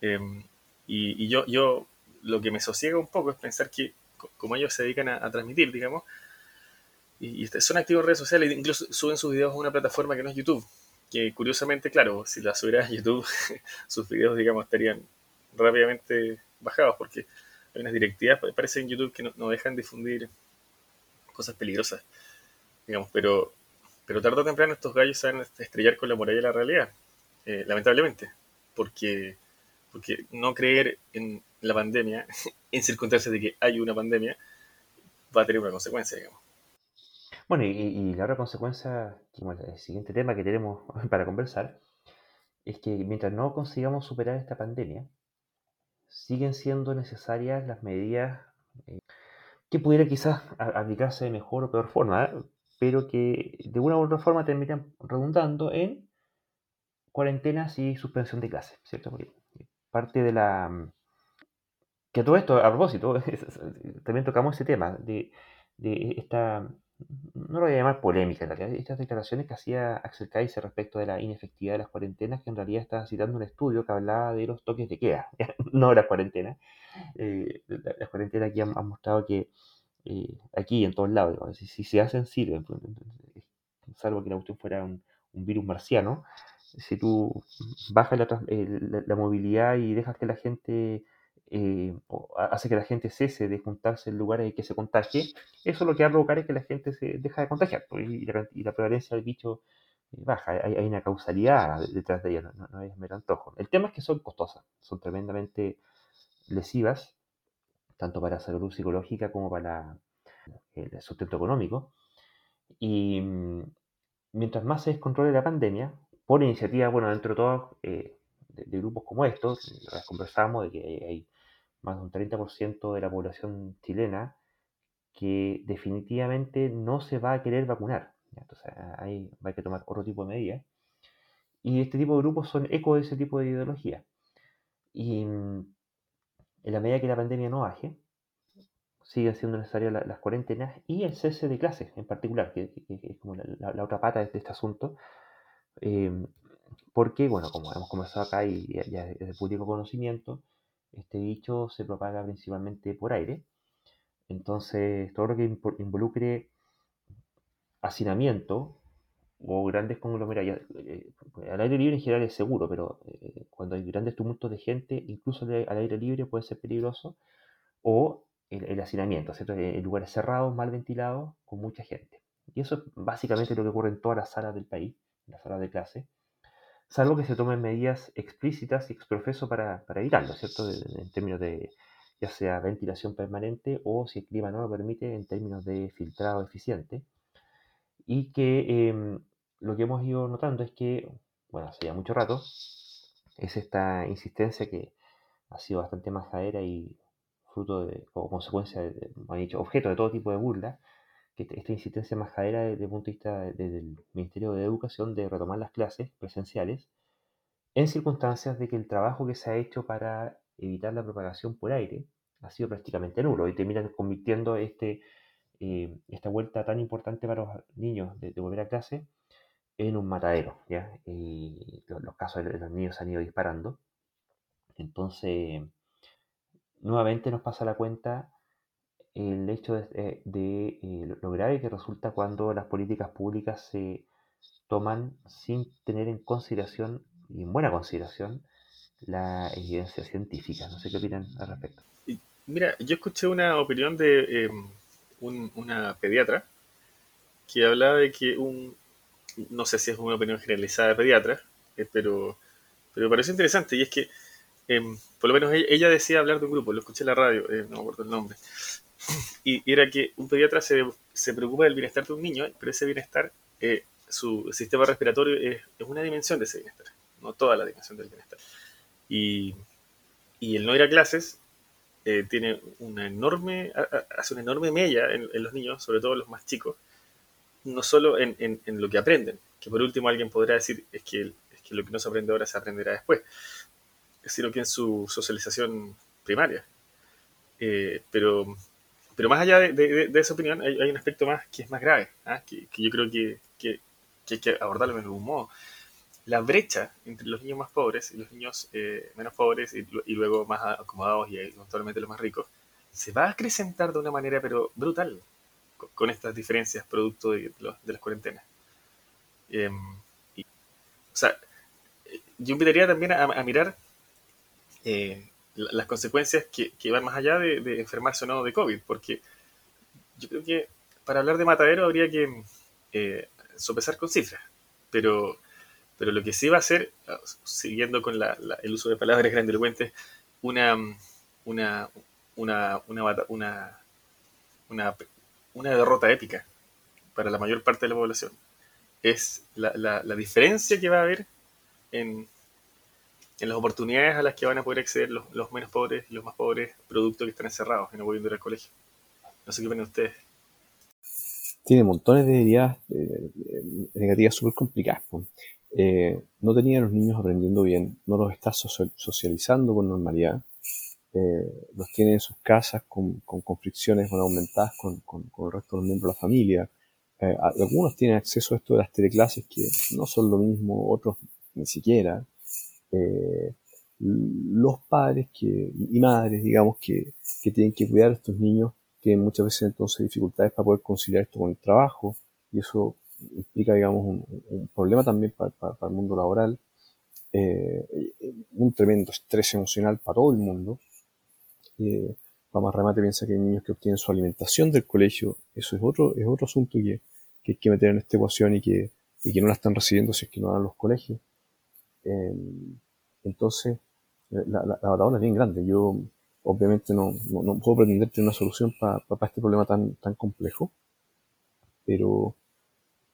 Em, y, y yo, yo, lo que me sosiega un poco es pensar que como ellos se dedican a, transmitir, digamos, y, son activos en redes sociales, incluso suben sus videos a una plataforma que no es YouTube, que curiosamente, claro, si la subieras a YouTube, sus videos, digamos, estarían rápidamente bajados, porque hay unas directivas, parece en YouTube, que no, dejan difundir cosas peligrosas, digamos, pero, pero tarde o temprano estos gallos se estrellar con la muralla de la realidad, eh, lamentablemente, porque, porque no creer en la pandemia, en circunstancias de que hay una pandemia, va a tener una consecuencia, digamos. Bueno, y, la otra consecuencia, el siguiente tema que tenemos para conversar, es que mientras no consigamos superar esta pandemia, siguen siendo necesarias las medidas eh, que pudieran quizás aplicarse de mejor o peor forma, ¿eh? pero que de una u otra forma terminan redundando en cuarentenas y suspensión de clases, ¿cierto? Porque parte de la que todo esto, a propósito, también tocamos ese tema de, esta, no lo voy a llamar polémica en realidad, estas declaraciones que hacía Axel Kaiser respecto de la inefectividad de las cuarentenas, que en realidad estaba citando un estudio que hablaba de los toques de queda, no de las cuarentenas. Eh, las cuarentenas aquí han, mostrado que eh, aquí en todos lados, si, se hacen, sirven, pues, salvo que la cuestión fuera un, virus marciano. Si tú bajas la, la movilidad y dejas que la gente eh, hace que la gente cese de juntarse en lugares en que se contagie, eso lo que va a provocar es que la gente se deja de contagiar pues, y, la, prevalencia del bicho eh, baja. Hay, una causalidad detrás de ella, no, es mero antojo. El tema es que son costosas, son tremendamente lesivas, tanto para la salud psicológica como para el sustento económico. Y mm, mientras más se descontrole la pandemia, por iniciativa, bueno, dentro de todos, eh, de, grupos como estos, conversamos de que hay más de un 30% de la población chilena que definitivamente no se va a querer vacunar. Entonces ahí a que tomar otro tipo de medidas. Y este tipo de grupos son eco de ese tipo de ideología. Y mm, en la medida que la pandemia no baje, siguen siendo necesarias las cuarentenas y el cese de clases en particular, que, es como la, otra pata de este asunto. Eh, porque, bueno, como hemos conversado acá y ya, es de público conocimiento, este bicho se propaga principalmente por aire. Entonces, todo lo que involucre hacinamiento o grandes conglomerados, eh, al aire libre en general es seguro, pero eh, cuando hay grandes tumultos de gente, incluso al aire libre puede ser peligroso, o el, hacinamiento, ¿cierto? En lugares cerrados, mal ventilados, con mucha gente. Y eso es básicamente lo que ocurre en todas las salas del país, las salas de clase salvo que se tomen medidas explícitas y exprofeso para, para evitarlo, ¿cierto? En términos de ya sea ventilación permanente o si el clima no lo permite en términos de filtrado eficiente. Y que em, lo que hemos ido notando es que, bueno, hace ya mucho rato, es esta insistencia que ha sido bastante majadera y fruto de, o consecuencia, de, han dicho, objeto de todo tipo de burla, que esta insistencia majadera desde el punto de vista del Ministerio de Educación de retomar las clases presenciales en circunstancias de que el trabajo que se ha hecho para evitar la propagación por aire ha sido prácticamente nulo y terminan convirtiendo este, eh, esta vuelta tan importante para los niños de, volver a clase en un matadero. ¿ya? Y los, casos de los niños han ido disparando. Entonces, nuevamente nos pasa la cuenta el hecho de, eh, eh, lo grave que resulta cuando las políticas públicas se toman sin tener en consideración y en buena consideración la evidencia científica. No sé qué opinan al respecto. Mira, yo escuché una opinión de em, una pediatra que hablaba de que un, no sé si es una opinión generalizada de pediatra, eh, pero, pero me pareció interesante y es que em, por lo menos ella, decía hablar de un grupo, lo escuché en la radio, eh, no me acuerdo el nombre, y era que un pediatra se, se, preocupa del bienestar de un niño, pero ese bienestar, eh, su sistema respiratorio es, es, una dimensión de ese bienestar, no toda la dimensión del bienestar. Y, y el no ir a clases eh, tiene una enorme, hace una enorme mella en, los niños, sobre todo los más chicos, no solo en, en, lo que aprenden, que por último alguien podrá decir es que, es que lo que no se aprende ahora se aprenderá después, sino que en su socialización primaria. Eh, pero pero más allá de, esa opinión, hay, un aspecto más que es más grave, ¿ah? que, yo creo que, hay que abordarlo de algún modo. La brecha entre los niños más pobres y los niños eh, menos pobres y, luego más acomodados y eventualmente los más ricos, se va a acrecentar de una manera pero brutal con, estas diferencias producto de, las cuarentenas. Em, o sea, yo invitaría también a, mirar eh, las consecuencias que, van más allá de, enfermarse o no de COVID, porque yo creo que para hablar de matadero habría que eh, sopesar con cifras, pero, pero lo que sí va a ser, siguiendo con el uso de palabras grandilocuentes, una, una, una, una, una, una, derrota épica para la mayor parte de la población. Es la, la diferencia que va a haber en, en las oportunidades a las que van a poder acceder los, menos pobres y los más pobres, producto que están encerrados y no pueden ir al colegio. No sé qué opinan ustedes. Tiene montones de ideas eh, negativas súper complicadas. Eh, no tenían los niños aprendiendo bien, no los está socializando con normalidad, eh, los tiene en sus casas con, con, fricciones aumentadas con, con, el resto de los miembros de la familia. algunos tienen acceso a esto de las teleclases que no son lo mismo, otros ni siquiera. Eh, los padres que, y madres, digamos, que, que, tienen que cuidar a estos niños, tienen muchas veces entonces dificultades para poder conciliar esto con el trabajo, y eso implica, digamos, un, problema también para, el mundo laboral, eh, un tremendo estrés emocional para todo el mundo. Eh, vamos a remate, piensa que hay niños que obtienen su alimentación del colegio, eso es otro, es otro asunto que, que hay que meter en esta ecuación y que, y que no la están recibiendo si es que no van a los colegios. Em, entonces, eh, la, la, batalla es bien grande. Yo, obviamente, no, no, puedo pretender tener una solución para este problema tan, tan complejo, pero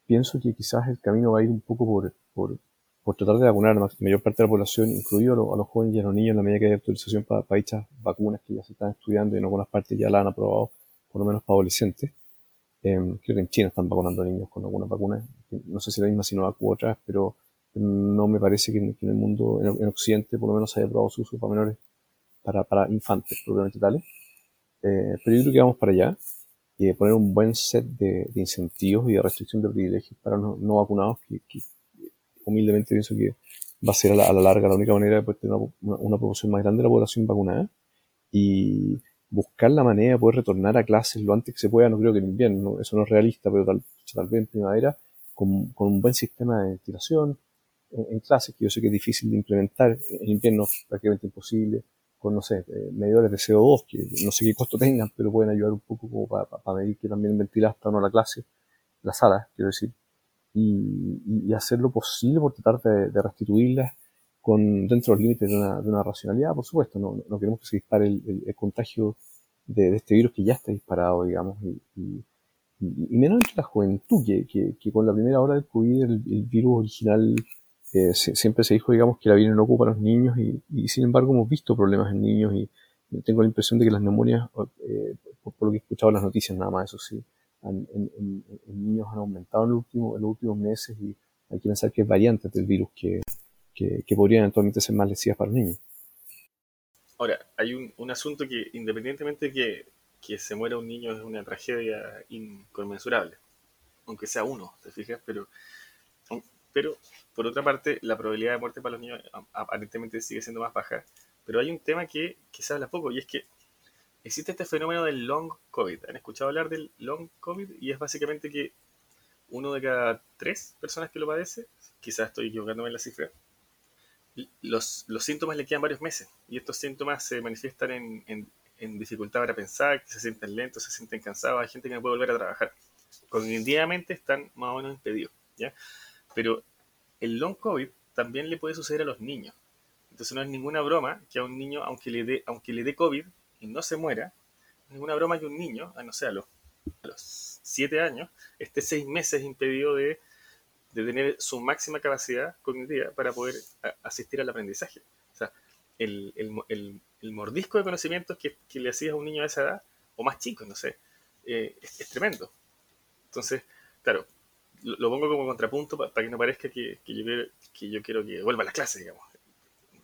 pienso que quizás el camino va a ir un poco por, por, por tratar de vacunar a la mayor parte de la población, incluido a los, jóvenes y a los niños, en la medida que hay autorización para, para dichas vacunas que ya se están estudiando y en algunas partes ya la han aprobado, por lo menos para adolescentes. Eh, creo que en China están vacunando a niños con algunas vacunas, no sé si la misma Sinovac u otras, pero no me parece que, en el mundo, en, Occidente, por lo menos haya probado su uso para menores, para, para infantes propiamente tales. Eh, pero yo creo que vamos para allá y poner un buen set de, incentivos y de restricción de privilegios para los no vacunados, que, humildemente pienso que va a ser a la, larga la única manera de poder tener una, una, proporción más grande de la población vacunada y buscar la manera de poder retornar a clases lo antes que se pueda, no creo que en invierno, eso no es realista, pero tal, tal vez en primavera, con, con un buen sistema de ventilación, en, clases, que yo sé que es difícil de implementar, en invierno prácticamente imposible, con, no sé, eh, medidores de CO2, que no sé qué costo tengan, pero pueden ayudar un poco como para, medir que también ventilar hasta no la clase, la sala, quiero decir, y, hacer lo posible por tratar de, restituirlas con, dentro de los límites de una, de una racionalidad, por supuesto. No, no queremos que se dispare el, contagio de, de, este virus que ya está disparado, digamos, y, y, y menos entre la juventud, que, que, que, con la primera hora del COVID el virus original eh, se, siempre se dijo, digamos, que la virus no ocupa a los niños y, y, sin embargo hemos visto problemas en niños y tengo la impresión de que las neumonias, eh, por, por, lo que he escuchado en las noticias nada más, eso sí, en, en, en, niños han aumentado en, el último, en los últimos meses y hay que pensar que es variantes del virus que, que, que podrían eventualmente ser más lesivas para los niños. Ahora, hay un, un asunto que independientemente de que, que, se muera un niño es una tragedia inconmensurable, aunque sea uno, ¿te fijas? Pero, pero, por otra parte, la probabilidad de muerte para los niños aparentemente sigue siendo más baja. Pero hay un tema que, que se habla poco y es que existe este fenómeno del long COVID. ¿Han escuchado hablar del long COVID? Y es básicamente que uno de cada tres personas que lo padece, quizás estoy equivocándome en la cifra, los, los síntomas le quedan varios meses. Y estos síntomas se manifiestan en, en, en dificultad para pensar, que se sienten lentos, se sienten cansados, hay gente que no puede volver a trabajar. Cognitivamente están más o menos impedidos. ¿ya? Pero el long COVID también le puede suceder a los niños. Entonces no es ninguna broma que a un niño, aunque le dé, COVID y no se muera, ninguna broma que un niño, a no sé, a los, a siete años, esté seis meses impedido de, tener su máxima capacidad cognitiva para poder asistir al aprendizaje. O sea, el, mordisco de conocimientos que, que, le hacías a un niño de esa edad, o más chico, no sé, eh, es, es, tremendo. Entonces, claro, lo, pongo como contrapunto para, que no parezca que, que, yo que yo quiero que vuelva a las clases, digamos.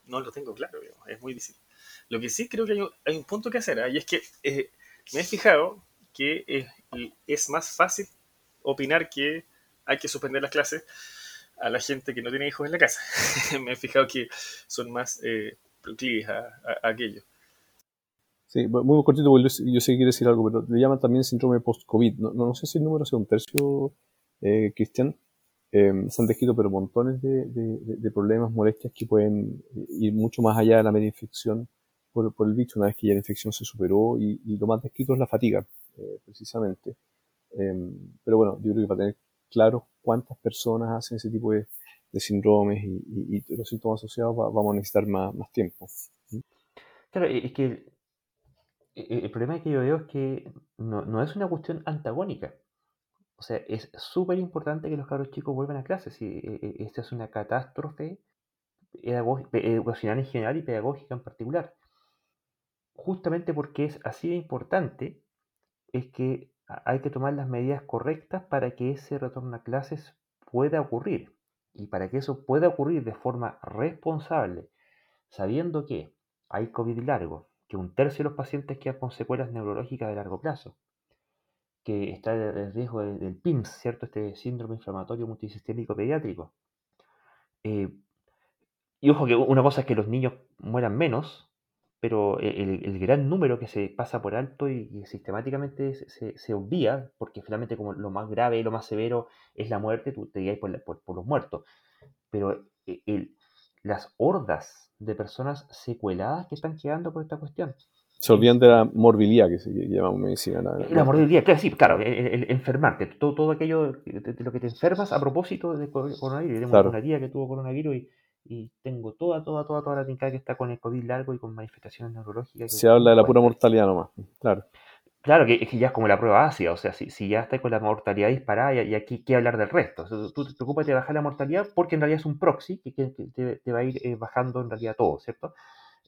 No lo tengo claro, digamos, es muy difícil. Lo que sí creo que hay un, punto que hacer, ¿eh? y es que eh, me he fijado que es, más fácil opinar que hay que suspender las clases a la gente que no tiene hijos en la casa. me he fijado que son más eh, proclives a, aquello. Sí, muy cortito, porque yo sé que quiere decir algo, pero le llaman también síndrome post-COVID. No, no, sé si el número sea un tercio, eh, Cristian. Eh, se han descrito pero montones de, problemas, molestias que pueden ir mucho más allá de la media infección por, el bicho una vez que ya la infección se superó y, lo más descrito es la fatiga, eh, precisamente. Eh, pero bueno, yo creo que para tener claro cuántas personas hacen ese tipo de, síndromes y, los síntomas asociados va, vamos a necesitar más, tiempo. Claro, es que el, el problema que yo veo es que no, no es una cuestión antagónica. O sea, es súper importante que los cabros chicos vuelvan a clases. Y, esta es una catástrofe educacional en general y pedagógica en particular. Justamente porque es así de importante, es que hay que tomar las medidas correctas para que ese retorno a clases pueda ocurrir. Y para que eso pueda ocurrir de forma responsable, sabiendo que hay COVID largo, que un tercio de los pacientes quedan con secuelas neurológicas de largo plazo, que está el riesgo del PIMS, ¿cierto? Este síndrome inflamatorio multisistémico pediátrico. Eh, y ojo que una cosa es que los niños mueran menos, pero el, el gran número que se pasa por alto y, y sistemáticamente se, se, obvia, porque finalmente como lo más grave, lo más severo es la muerte, tú te guías por, por, los muertos. Pero el, las hordas de personas secueladas que están quedando por esta cuestión, se olvidan de la morbilidad que se llama medicina. La, la morbilidad, claro, sí, claro, el, el enfermarte, todo, todo aquello de, lo que te enfermas a propósito de coronavirus. Tenemos claro. una tía que tuvo coronavirus y, y, tengo toda, toda, toda, toda la trincada que está con el COVID largo y con manifestaciones neurológicas. Se habla de la pura mortalidad nomás, claro. Claro, que, que, ya es como la prueba ácida, o sea, si, si ya estás con la mortalidad disparada, y, y aquí qué hablar del resto. O sea, tú te preocupas de bajar la mortalidad porque en realidad es un proxy que, que te, te, va a ir eh, bajando en realidad todo, ¿cierto?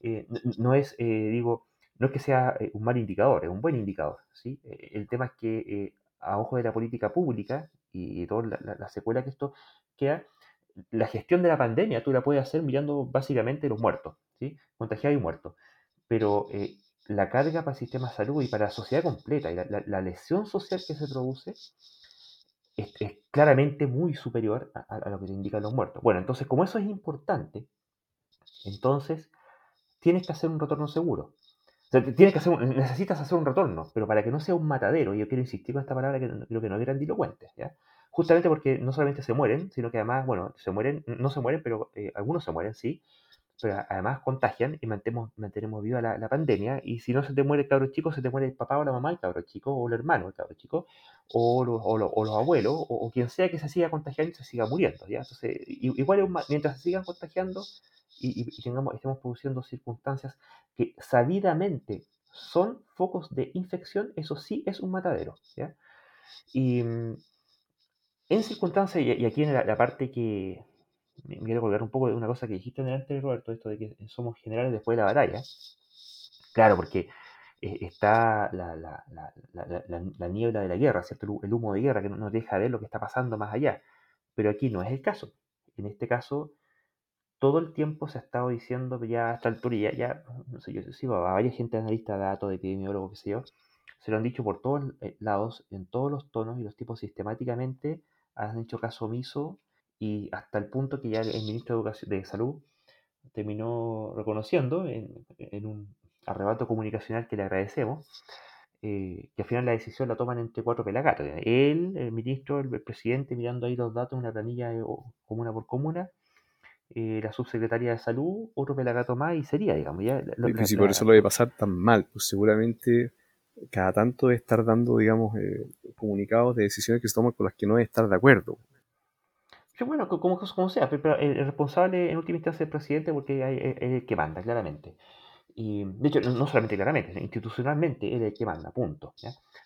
Eh, no es, eh, digo, no es que sea eh, un mal indicador, es un buen indicador. ¿sí? Eh, el tema es que eh, a ojo de la política pública y, y toda la, la, la, secuela que esto queda, la gestión de la pandemia tú la puedes hacer mirando básicamente los muertos, ¿sí? contagiados y muertos. Pero la carga para el sistema de salud y para la sociedad completa y la, lesión social que se produce es, es claramente muy superior a, a, lo que te indican los muertos. Bueno, entonces como eso es importante, entonces tienes que hacer un retorno seguro. Tienes que hacer necesitas hacer un retorno, pero para que no sea un matadero, y yo quiero insistir con esta palabra que creo que no es grandilocuente, ¿ya? Justamente porque no solamente se mueren, sino que además, bueno, se mueren, no se mueren, pero eh, algunos se mueren, sí, pero además contagian y mantenemos, mantenemos viva la, pandemia. Y si no se te muere el cabro chico, se te muere el papá o la mamá del cabro chico, o el hermano del cabro chico, o los, o los, abuelos, o, quien sea que se siga contagiando y se siga muriendo. ¿ya? Entonces, igual mientras se sigan contagiando y, tengamos, estemos produciendo circunstancias que sabidamente son focos de infección, eso sí es un matadero. ¿ya? Y mm, en circunstancias, y, aquí en la parte que, me quiero colgar un poco de una cosa que dijiste delante, Roberto, esto de que somos generales después de la batalla. Claro, porque eh, está la, la, la, la, niebla de la guerra, ¿cierto? El humo de guerra que no nos deja ver lo que está pasando más allá. Pero aquí no es el caso. En este caso, todo el tiempo se ha estado diciendo ya a esta altura, ya, ya no sé, yo sigo a varias gente analista de datos, de epidemiólogos, qué sé yo, se lo han dicho por todos eh, lados, en todos los tonos y los tipos sistemáticamente han hecho caso omiso y hasta el punto que ya el ministro de, Educación, de Salud terminó reconociendo en, un arrebato comunicacional que le agradecemos, eh, que al final la decisión la toman entre cuatro pelagatos. Él, el ministro, el, presidente, mirando ahí los datos, una planilla eh, comuna por comuna, eh, la subsecretaria de salud, otro pelagato más y sería, digamos. Ya, si por eso lo debe pasar tan mal, pues seguramente cada tanto de estar dando, digamos, comunicados de decisiones que se toman con las que no debe estar de acuerdo bueno, como, sea, pero el responsable en última instancia es el presidente porque es el que manda, claramente. Y, de hecho, no solamente claramente, institucionalmente él es el que manda, punto.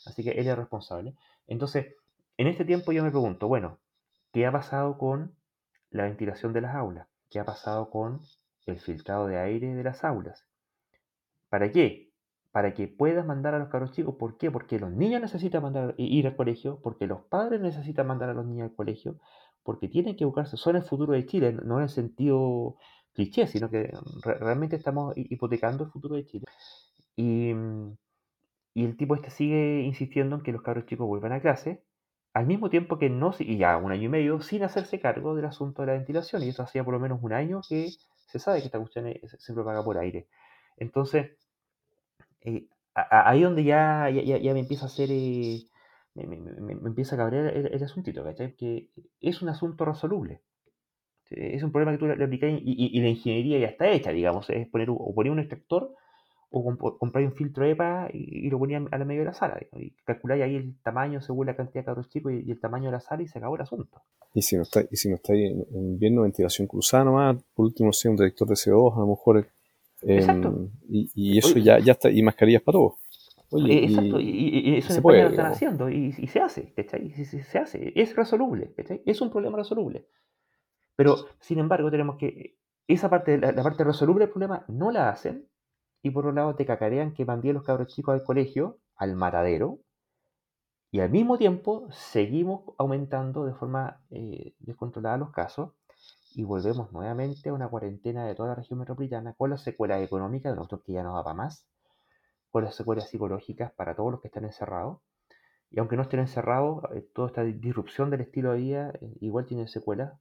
Así que él es responsable. Entonces, en este tiempo yo me pregunto, bueno, ¿qué ha pasado con la ventilación de las aulas? ¿Qué ha pasado con el filtrado de aire de las aulas? ¿Para qué? Para que puedas mandar a los caros chicos. ¿Por qué? Porque los niños necesitan mandar, ir al colegio, porque los padres necesitan mandar a los niños al colegio, porque tienen que buscarse, son el futuro de Chile, no en el sentido cliché, sino que realmente estamos hipotecando el futuro de Chile. Y, y, el tipo este sigue insistiendo en que los cabros chicos vuelvan a clase, al mismo tiempo que no, y ya un año y medio, sin hacerse cargo del asunto de la ventilación, y eso hacía por lo menos un año que se sabe que esta cuestión se propaga por aire. Entonces, eh, ahí donde ya, ya, ya, me empieza a hacer... Eh, me, empieza a cabrear el, asuntito, ¿cachai? Que es un asunto resoluble. Es un problema que tú le, aplicas y, la ingeniería ya está hecha, digamos. Es poner, o poner un extractor o comprar un filtro EPA y, lo ponía a la medio de la sala. Y calculáis ahí el tamaño según la cantidad de cabros chicos y, el tamaño de la sala y se acabó el asunto. Y si no está, y si no está ahí en invierno, ventilación cruzada nomás, por último, sea un detector de CO2, a lo mejor. Em, y, eso ya, ya está, y mascarillas para todos. Eh, exacto, y, eso en España lo están haciendo y, se hace, ¿cachai? Se, hace, es resoluble, ¿cachai? Es un problema resoluble. Pero, sin embargo, tenemos que, esa parte, la, parte resoluble del problema no la hacen y por otro lado te cacarean que mandé a los cabros chicos al colegio, al matadero, y al mismo tiempo seguimos aumentando de forma eh, descontrolada los casos y volvemos nuevamente a una cuarentena de toda la región metropolitana con las secuelas económicas de nosotros que ya no da para más las secuelas psicológicas para todos los que están encerrados. Y aunque no estén encerrados, eh, toda esta disrupción del estilo de vida eh, igual tiene secuelas.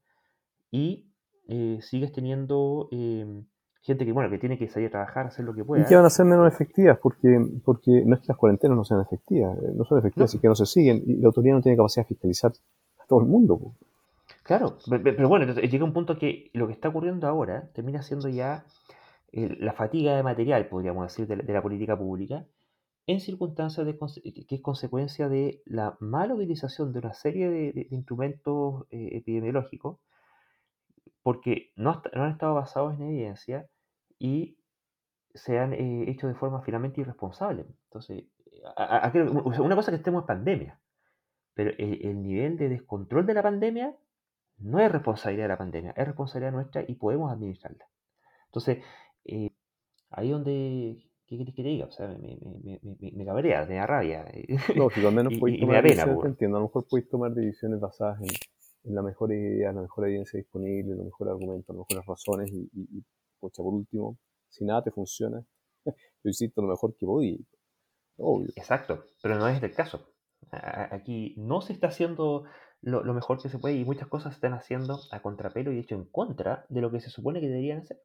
Y eh, sigues teniendo em, gente que, bueno, que tiene que salir a trabajar, hacer lo que pueda. Y que van a ser menos efectivas, porque, porque no es que las cuarentenas no sean efectivas, no son efectivas, y que no se siguen, y la autoridad no tiene capacidad de fiscalizar a todo el mundo. Claro, pero, bueno, llega un punto que lo que está ocurriendo ahora termina siendo ya la fatiga de material, podríamos decir, de la, política pública, en circunstancias que es consecuencia de la mala utilización de una serie de, instrumentos eh, epidemiológicos, porque no, han estado basados en evidencia y se han eh, hecho de forma finalmente irresponsable. Entonces, una cosa que estemos en pandemia, pero el, el, nivel de descontrol de la pandemia no es responsabilidad de la pandemia, es responsabilidad nuestra y podemos administrarla. Entonces, eh, ahí donde, ¿qué querés que te diga? O sea, me, me, me, me cabrea, me da rabia. Lógico, al menos y, tomar decisiones, entiendo, a lo mejor puedes tomar decisiones basadas en, en la mejor idea, la mejor evidencia disponible, los mejores argumentos, las mejores razones y, y, por último, si nada te funciona, lo hiciste lo mejor que podías. Obvio. Exacto, pero no es el caso. Aquí no se está haciendo lo, lo, mejor que se puede y muchas cosas se están haciendo a contrapelo y de hecho en contra de lo que se supone que deberían hacer.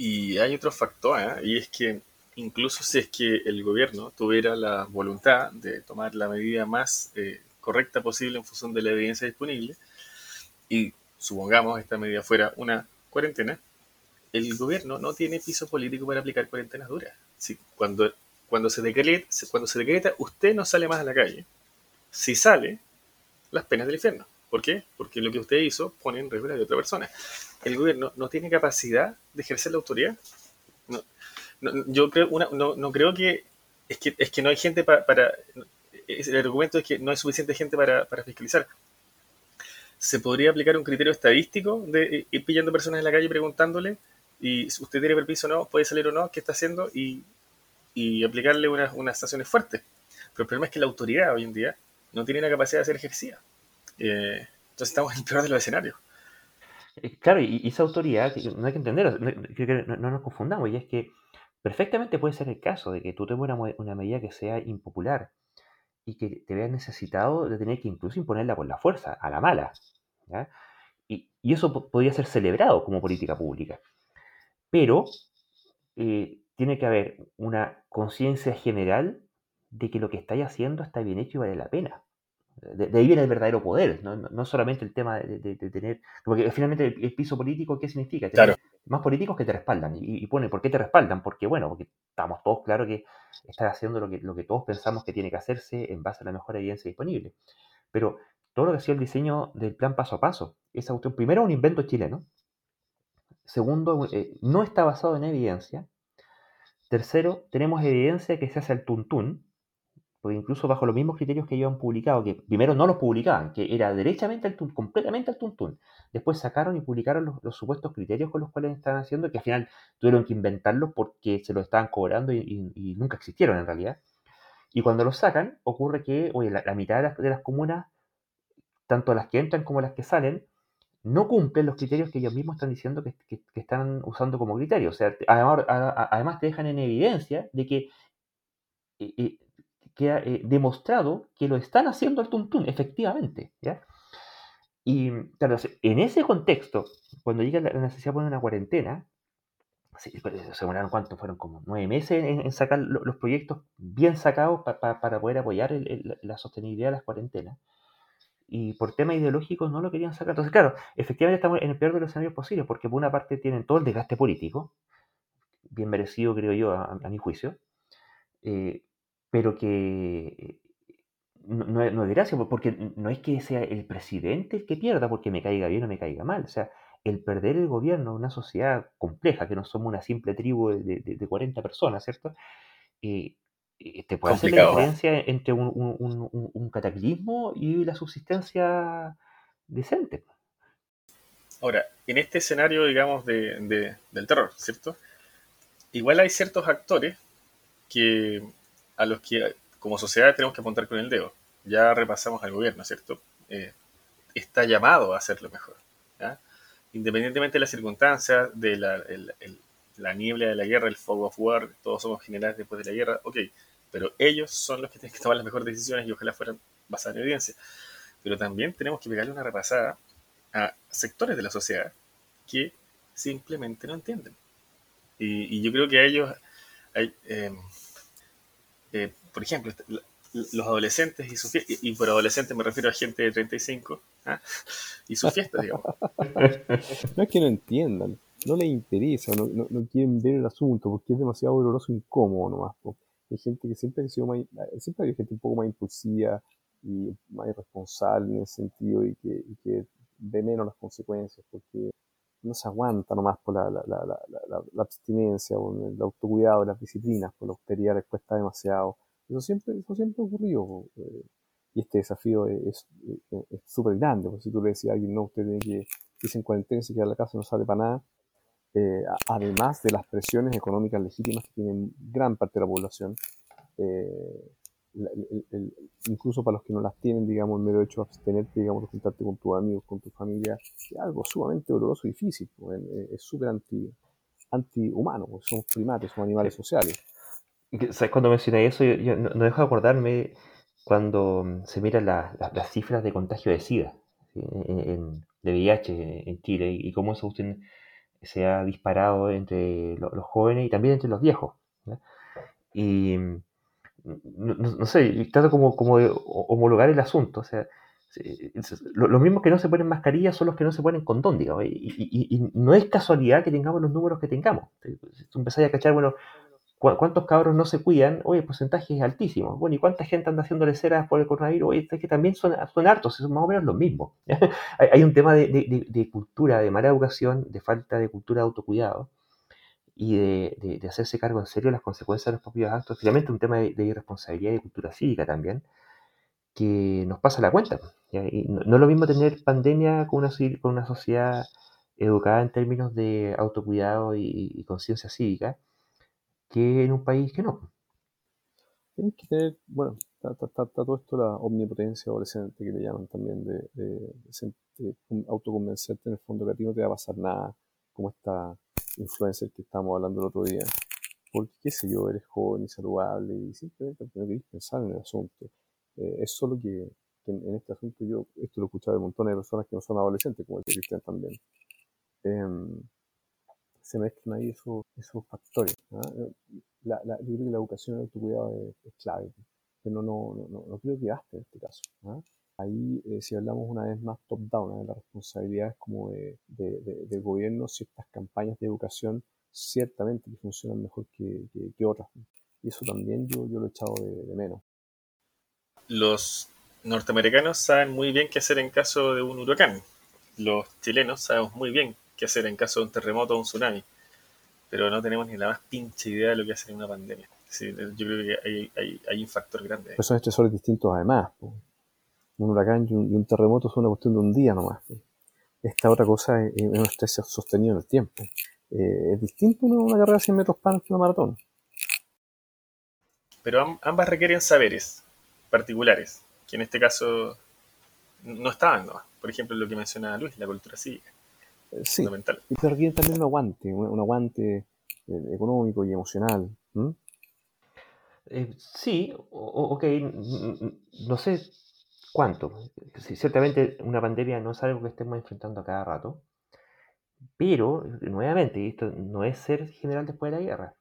Y hay otro factor, ¿eh? y es que incluso si es que el gobierno tuviera la voluntad de tomar la medida más eh, correcta posible en función de la evidencia disponible, y supongamos esta medida fuera una cuarentena, el gobierno no tiene piso político para aplicar cuarentenas duras. Si, cuando, cuando, se decreta, cuando se decreta, usted no sale más a la calle. Si sale, las penas del infierno. ¿Por qué? Porque lo que usted hizo pone en riesgo de otra persona. El gobierno no tiene capacidad de ejercer la autoridad. No, yo creo, una, no, no, creo que es, que es que no hay gente para... el argumento es que no hay suficiente gente para, para fiscalizar se podría aplicar un criterio estadístico de ir pillando personas en la calle y preguntándole y si usted tiene permiso o no, puede salir o no, qué está haciendo y, y aplicarle unas, unas estaciones fuertes. Pero el problema es que la autoridad hoy en día no tiene la capacidad de ser ejercida. Eh, entonces estamos en el peor de. Eh, claro, y, esa autoridad, no hay que entenderlo, no, no, nos confundamos, y es que perfectamente puede ser el caso de que tú tomes una, una medida que sea impopular y que te veas necesitado de tener que incluso imponerla por la fuerza, a la mala. Y, y, eso podría ser celebrado como política pública. Pero eh, tiene que haber una conciencia general de que lo que estáis haciendo está bien hecho y vale la pena. De, ahí viene el verdadero poder, no, no solamente el tema de, tener. Porque finalmente el, piso político, ¿qué significa? Tener más políticos que te respaldan. Y, y, pone, ¿por qué te respaldan? Porque, bueno, porque estamos todos claros que estás haciendo lo que, lo que todos pensamos que tiene que hacerse en base a la mejor evidencia disponible. Pero todo lo que ha sido el diseño del plan paso a paso, esa cuestión, primero, un invento chileno. Segundo, eh, no está basado en evidencia. Tercero, tenemos evidencia que se hace al tuntún, incluso bajo los mismos criterios que ellos han publicado, que primero no los publicaban, que era derechamente al completamente al tuntún. Después sacaron y publicaron los, supuestos criterios con los cuales estaban haciendo, que al final tuvieron que inventarlos porque se lo estaban cobrando y, nunca existieron en realidad. Y cuando los sacan, ocurre que, la, mitad de las, comunas, tanto las que entran como las que salen, no cumplen los criterios que ellos mismos están diciendo que, están usando como criterios. O sea, además, además te dejan en evidencia de que eh, eh, que ha eh, demostrado que lo están haciendo al tuntún, efectivamente. ¿ya? Y claro, en ese contexto, cuando llega la necesidad de poner una cuarentena, se demoraron cuánto, fueron como nueve meses en, sacar los proyectos bien sacados para poder apoyar la sostenibilidad de las cuarentenas. Y por temas ideológicos no lo querían sacar. Entonces, claro, efectivamente estamos en el peor de los escenarios posibles, porque por una parte tienen todo el desgaste político, bien merecido, creo yo, a, mi juicio, eh, pero que no, es gracia, porque no es que sea el presidente el que pierda porque me caiga bien o me caiga mal. O sea, el perder el gobierno una sociedad compleja, que no somos una simple tribu de, de, 40 personas, ¿cierto? Eh, eh, te puede hacer la diferencia entre un, cataclismo y la subsistencia decente. Ahora, en este escenario, digamos, de, del terror, ¿cierto? Igual hay ciertos actores que a los que como sociedad tenemos que apuntar con el dedo. Ya repasamos al gobierno, ¿cierto? Eh, está llamado a hacerlo mejor. Independientemente de las circunstancias, de la, la, niebla de la guerra, el fog of war, todos somos generales después de la guerra, ok, pero ellos son los que tienen que tomar las mejores decisiones y ojalá fueran basadas en evidencia. Pero también tenemos que pegarle una repasada a sectores de la sociedad que simplemente no entienden. Y, yo creo que a ellos hay, eh, eh, por ejemplo, este, los adolescentes y su fiesta, y por adolescente me refiero a gente de 35, ¿ah? y su fiesta, digamos. No es que no entiendan, no les interesa, no, no, quieren ver el asunto porque es demasiado doloroso e incómodo nomás. Hay gente que siempre ha sido más, siempre hay gente un poco más impulsiva y más irresponsable en ese sentido y que, y que ve menos las consecuencias porque no se aguanta nomás por la, la, la, la abstinencia, por el autocuidado, las disciplinas, por la austeridad les cuesta demasiado. Eso siempre, eso siempre ocurrió. Eh, y este desafío es súper grande, porque si tú le decías a alguien, no, usted tiene que irse en cuarentena, se queda en la casa, no sale para nada, eh, además de las presiones económicas legítimas que tienen gran parte de la población, eh, incluso para los que no las tienen, digamos, el mero hecho de abstenerte, digamos, de juntarte con tus amigos, con tu familia, es algo sumamente doloroso y difícil, pues, es súper anti, antihumano, pues, somos primates, somos animales sociales. ¿Sabes cuando mencioné eso? Yo, no, dejo de acordarme cuando mm, se miran las cifras de contagio de SIDA, de VIH en Chile, y cómo eso se ha disparado entre los jóvenes y también entre los viejos. Y no, sé, trato como, como de homologar el asunto. O sea, Los mismos que no se ponen mascarilla son los que no se ponen condón, digamos. Y, no es casualidad que tengamos los números que tengamos. Si tú empezáis a cachar, bueno, ¿cuántos cabros no se cuidan? Oye, el porcentaje es altísimo. Bueno, ¿y cuánta gente anda haciéndole ceras por el coronavirus? Oye, es que también son, son hartos, son más o menos los mismos. hay, un tema de, cultura, de mala educación, de falta de cultura de autocuidado y de, hacerse cargo en serio de las consecuencias de los propios actos. Finalmente, un tema de, irresponsabilidad y de cultura cívica también que nos pasa la cuenta. Y no, es lo mismo tener pandemia con una, con una sociedad educada en términos de autocuidado y, conciencia cívica que en un país que no. Tienes que tener, bueno, está, todo esto la omnipotencia adolescente que le llaman también, de, de, autoconvencerte en el fondo que a ti no te va a pasar nada, como esta influencer que estábamos hablando el otro día. Porque, qué sé yo, eres joven y saludable y simplemente no querés pensar en el asunto. Eh, es solo que, en, este asunto yo, esto lo he escuchado de montones de personas que no son adolescentes, como el Cristian también, em, se mezclan ahí esos, esos factores. ¿ah? Eh, la, la, yo creo que la educación el autocuidado es, clave, pero no, no, no, no, creo que gaste en este caso. ¿ah? Ahí, eh, si hablamos una vez más top-down, de las responsabilidades como de, de, de, del gobierno, ciertas campañas de educación ciertamente que funcionan mejor que, que, que otras. Y eso también yo, yo lo he echado de menos los norteamericanos saben muy bien qué hacer en caso de un huracán. Los chilenos sabemos muy bien qué hacer en caso de un terremoto o un tsunami. Pero no tenemos ni la más pinche idea de lo que hacer en una pandemia. yo creo que hay, un factor grande. Pero son estresores distintos además. Un huracán y un, terremoto son una cuestión de un día nomás. Esta otra cosa es, un estrés sostenido en el tiempo. Eh, es distinto una, una carrera de 100 metros pan que una maratón. Pero ambas requieren saberes particulares, que en este caso no estaban, ¿no? Por ejemplo, lo que mencionaba Luis, la cultura cívica. Eh, sí, fundamental. y te requieren también un aguante, un, aguante eh, económico y emocional. Eh, sí, ok, no sé cuánto. ciertamente una pandemia no es algo que estemos enfrentando a cada rato, pero, nuevamente, esto no es ser general después de la guerra.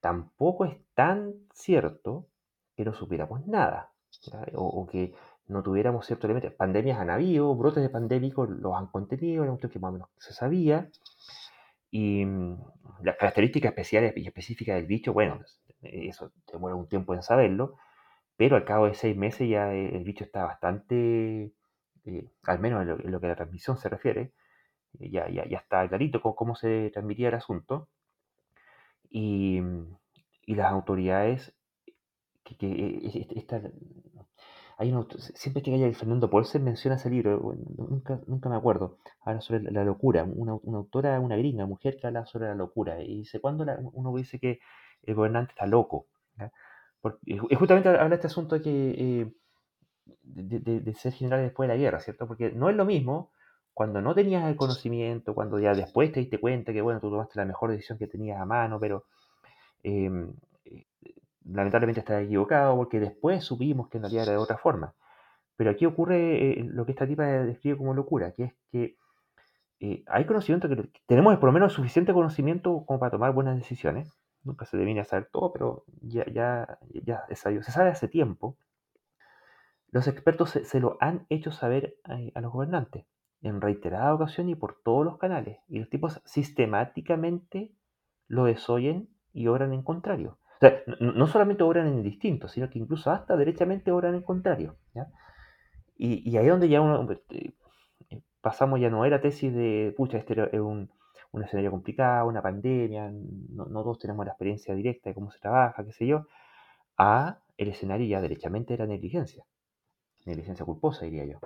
Tampoco es tan cierto que no supiéramos nada, o, que no tuviéramos ciertos elementos. Pandemias han habido, brotes de pandémicos los han contenido, era un que más o menos se sabía. Y mm, las características especiales y específicas del bicho, bueno, eso demora un tiempo en saberlo, pero al cabo de seis meses ya el bicho está bastante, eh, al menos en lo, que a la transmisión se refiere, ya, ya, ya está clarito cómo, cómo, se transmitía el asunto. Y, y las autoridades que, esta, hay siempre que haya Fernando Polser menciona ese libro, nunca, nunca me acuerdo, habla sobre la, locura, una, una, autora, una gringa, mujer que habla sobre la locura, y dice, cuando uno dice que el gobernante está loco? Porque, justamente habla este asunto de que eh, de, ser general después de la guerra, ¿cierto? Porque no es lo mismo cuando no tenías el conocimiento, cuando ya después te diste cuenta que, bueno, tú tomaste la mejor decisión que tenías a mano, pero em, lamentablemente está equivocado porque después supimos que en realidad era de otra forma. Pero aquí ocurre eh, lo que esta tipa describe como locura, que es que eh, hay conocimiento, que tenemos por lo menos suficiente conocimiento como para tomar buenas decisiones. Nunca se debería saber todo, pero ya, ya, ya se sabe hace tiempo. Los expertos se, lo han hecho saber a, a los gobernantes en reiterada ocasión y por todos los canales. Y los tipos sistemáticamente lo desoyen y obran en contrario no, solamente obran en distinto, sino que incluso hasta derechamente obran en contrario. Y, ahí es donde ya uno, eh, pasamos, ya no era tesis de, pucha, este es un, escenario complicado, una pandemia, no, todos tenemos la experiencia directa de cómo se trabaja, qué sé yo, a el escenario ya derechamente era negligencia, negligencia culposa, diría yo.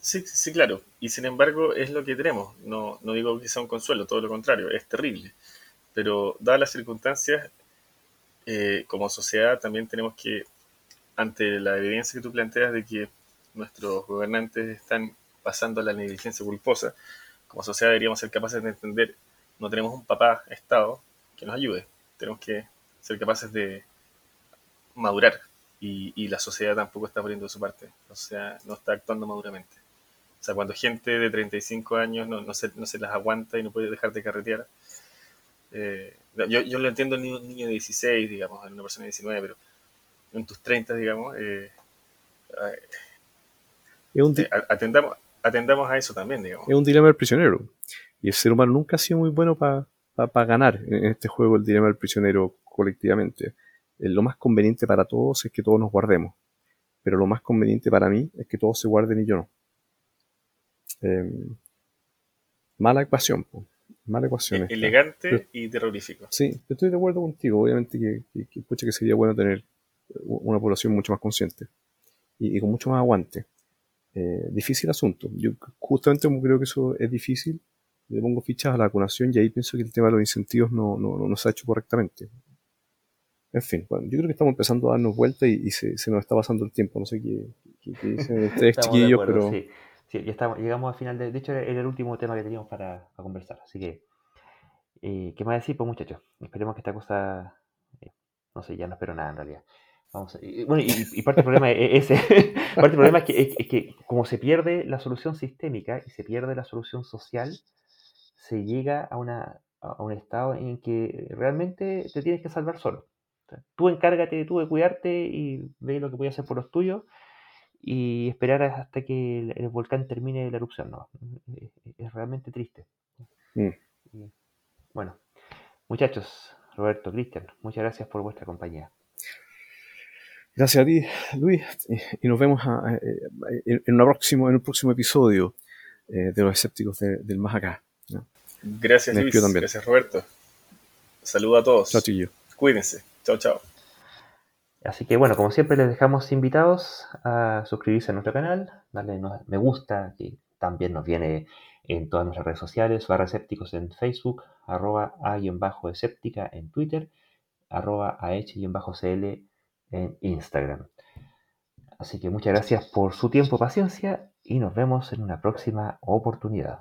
Sí, sí, claro. Y sin embargo es lo que tenemos. No, no digo que sea un consuelo, todo lo contrario, es terrible. Pero dadas las circunstancias, eh, como sociedad también tenemos que, ante la evidencia que tú planteas de que nuestros gobernantes están pasando a la negligencia culposa, como sociedad deberíamos ser capaces de entender, no tenemos un papá Estado que nos ayude, tenemos que ser capaces de madurar y, la sociedad tampoco está poniendo su parte, o sea, no está actuando maduramente. O sea, cuando gente de 35 años no, no, se, no se las aguanta y no puede dejar de carretear, eh, yo, yo, lo entiendo en un niño de 16, digamos, en una persona de 19, pero en tus 30, digamos. Eh, un, atendamos, atendamos a eso también, digamos. Es un dilema del prisionero. Y el ser humano nunca ha sido muy bueno para ganar en este juego el dilema del prisionero colectivamente. lo más conveniente para todos es que todos nos guardemos. Pero lo más conveniente para mí es que todos se guarden y yo no. Em, mala ecuación, mala ecuación. E-, elegante y terrorífico. Sí, estoy de acuerdo contigo. Obviamente que, que, sería bueno tener una población mucho más consciente y, con mucho más aguante. Eh, difícil asunto. Yo justamente creo que eso es difícil. Le pongo fichas a la vacunación y ahí pienso que el tema de los incentivos no, no, no, se ha hecho correctamente. En fin, bueno, yo creo que estamos empezando a darnos vuelta y, se, nos está pasando el tiempo. No sé qué, dicen ustedes, chiquillos, pero. Sí, ya estamos, llegamos al final. De, de hecho, era el último tema que teníamos para, conversar. Así que, eh, ¿qué más decir? Pues, muchachos, esperemos que esta cosa. Eh, no sé, ya no espero nada en realidad. Vamos y, bueno, y, parte del problema es parte del problema es que, es, que, como se pierde la solución sistémica y se pierde la solución social, se llega a, una, a un estado en que realmente te tienes que salvar solo. tú encárgate tú de cuidarte y ve lo que puedes hacer por los tuyos y esperar hasta que el, volcán termine la erupción. No, es, realmente triste. Mm. bueno, muchachos, Roberto, Cristian, muchas gracias por vuestra compañía. Gracias a ti, Luis, y nos vemos en, en, próximo, en un próximo episodio eh, de los escépticos del más acá. Gracias, Luis. Gracias, Roberto. Saludos a todos. Chao, chillo. Cuídense. Chao, chao. Así que bueno, como siempre les dejamos invitados a suscribirse a nuestro canal, darle me gusta, que también nos viene en todas nuestras redes sociales, barra escépticos en Facebook, arroba a-escéptica en Twitter, arroba ah-cl en Instagram. Así que muchas gracias por su tiempo, paciencia y nos vemos en una próxima oportunidad.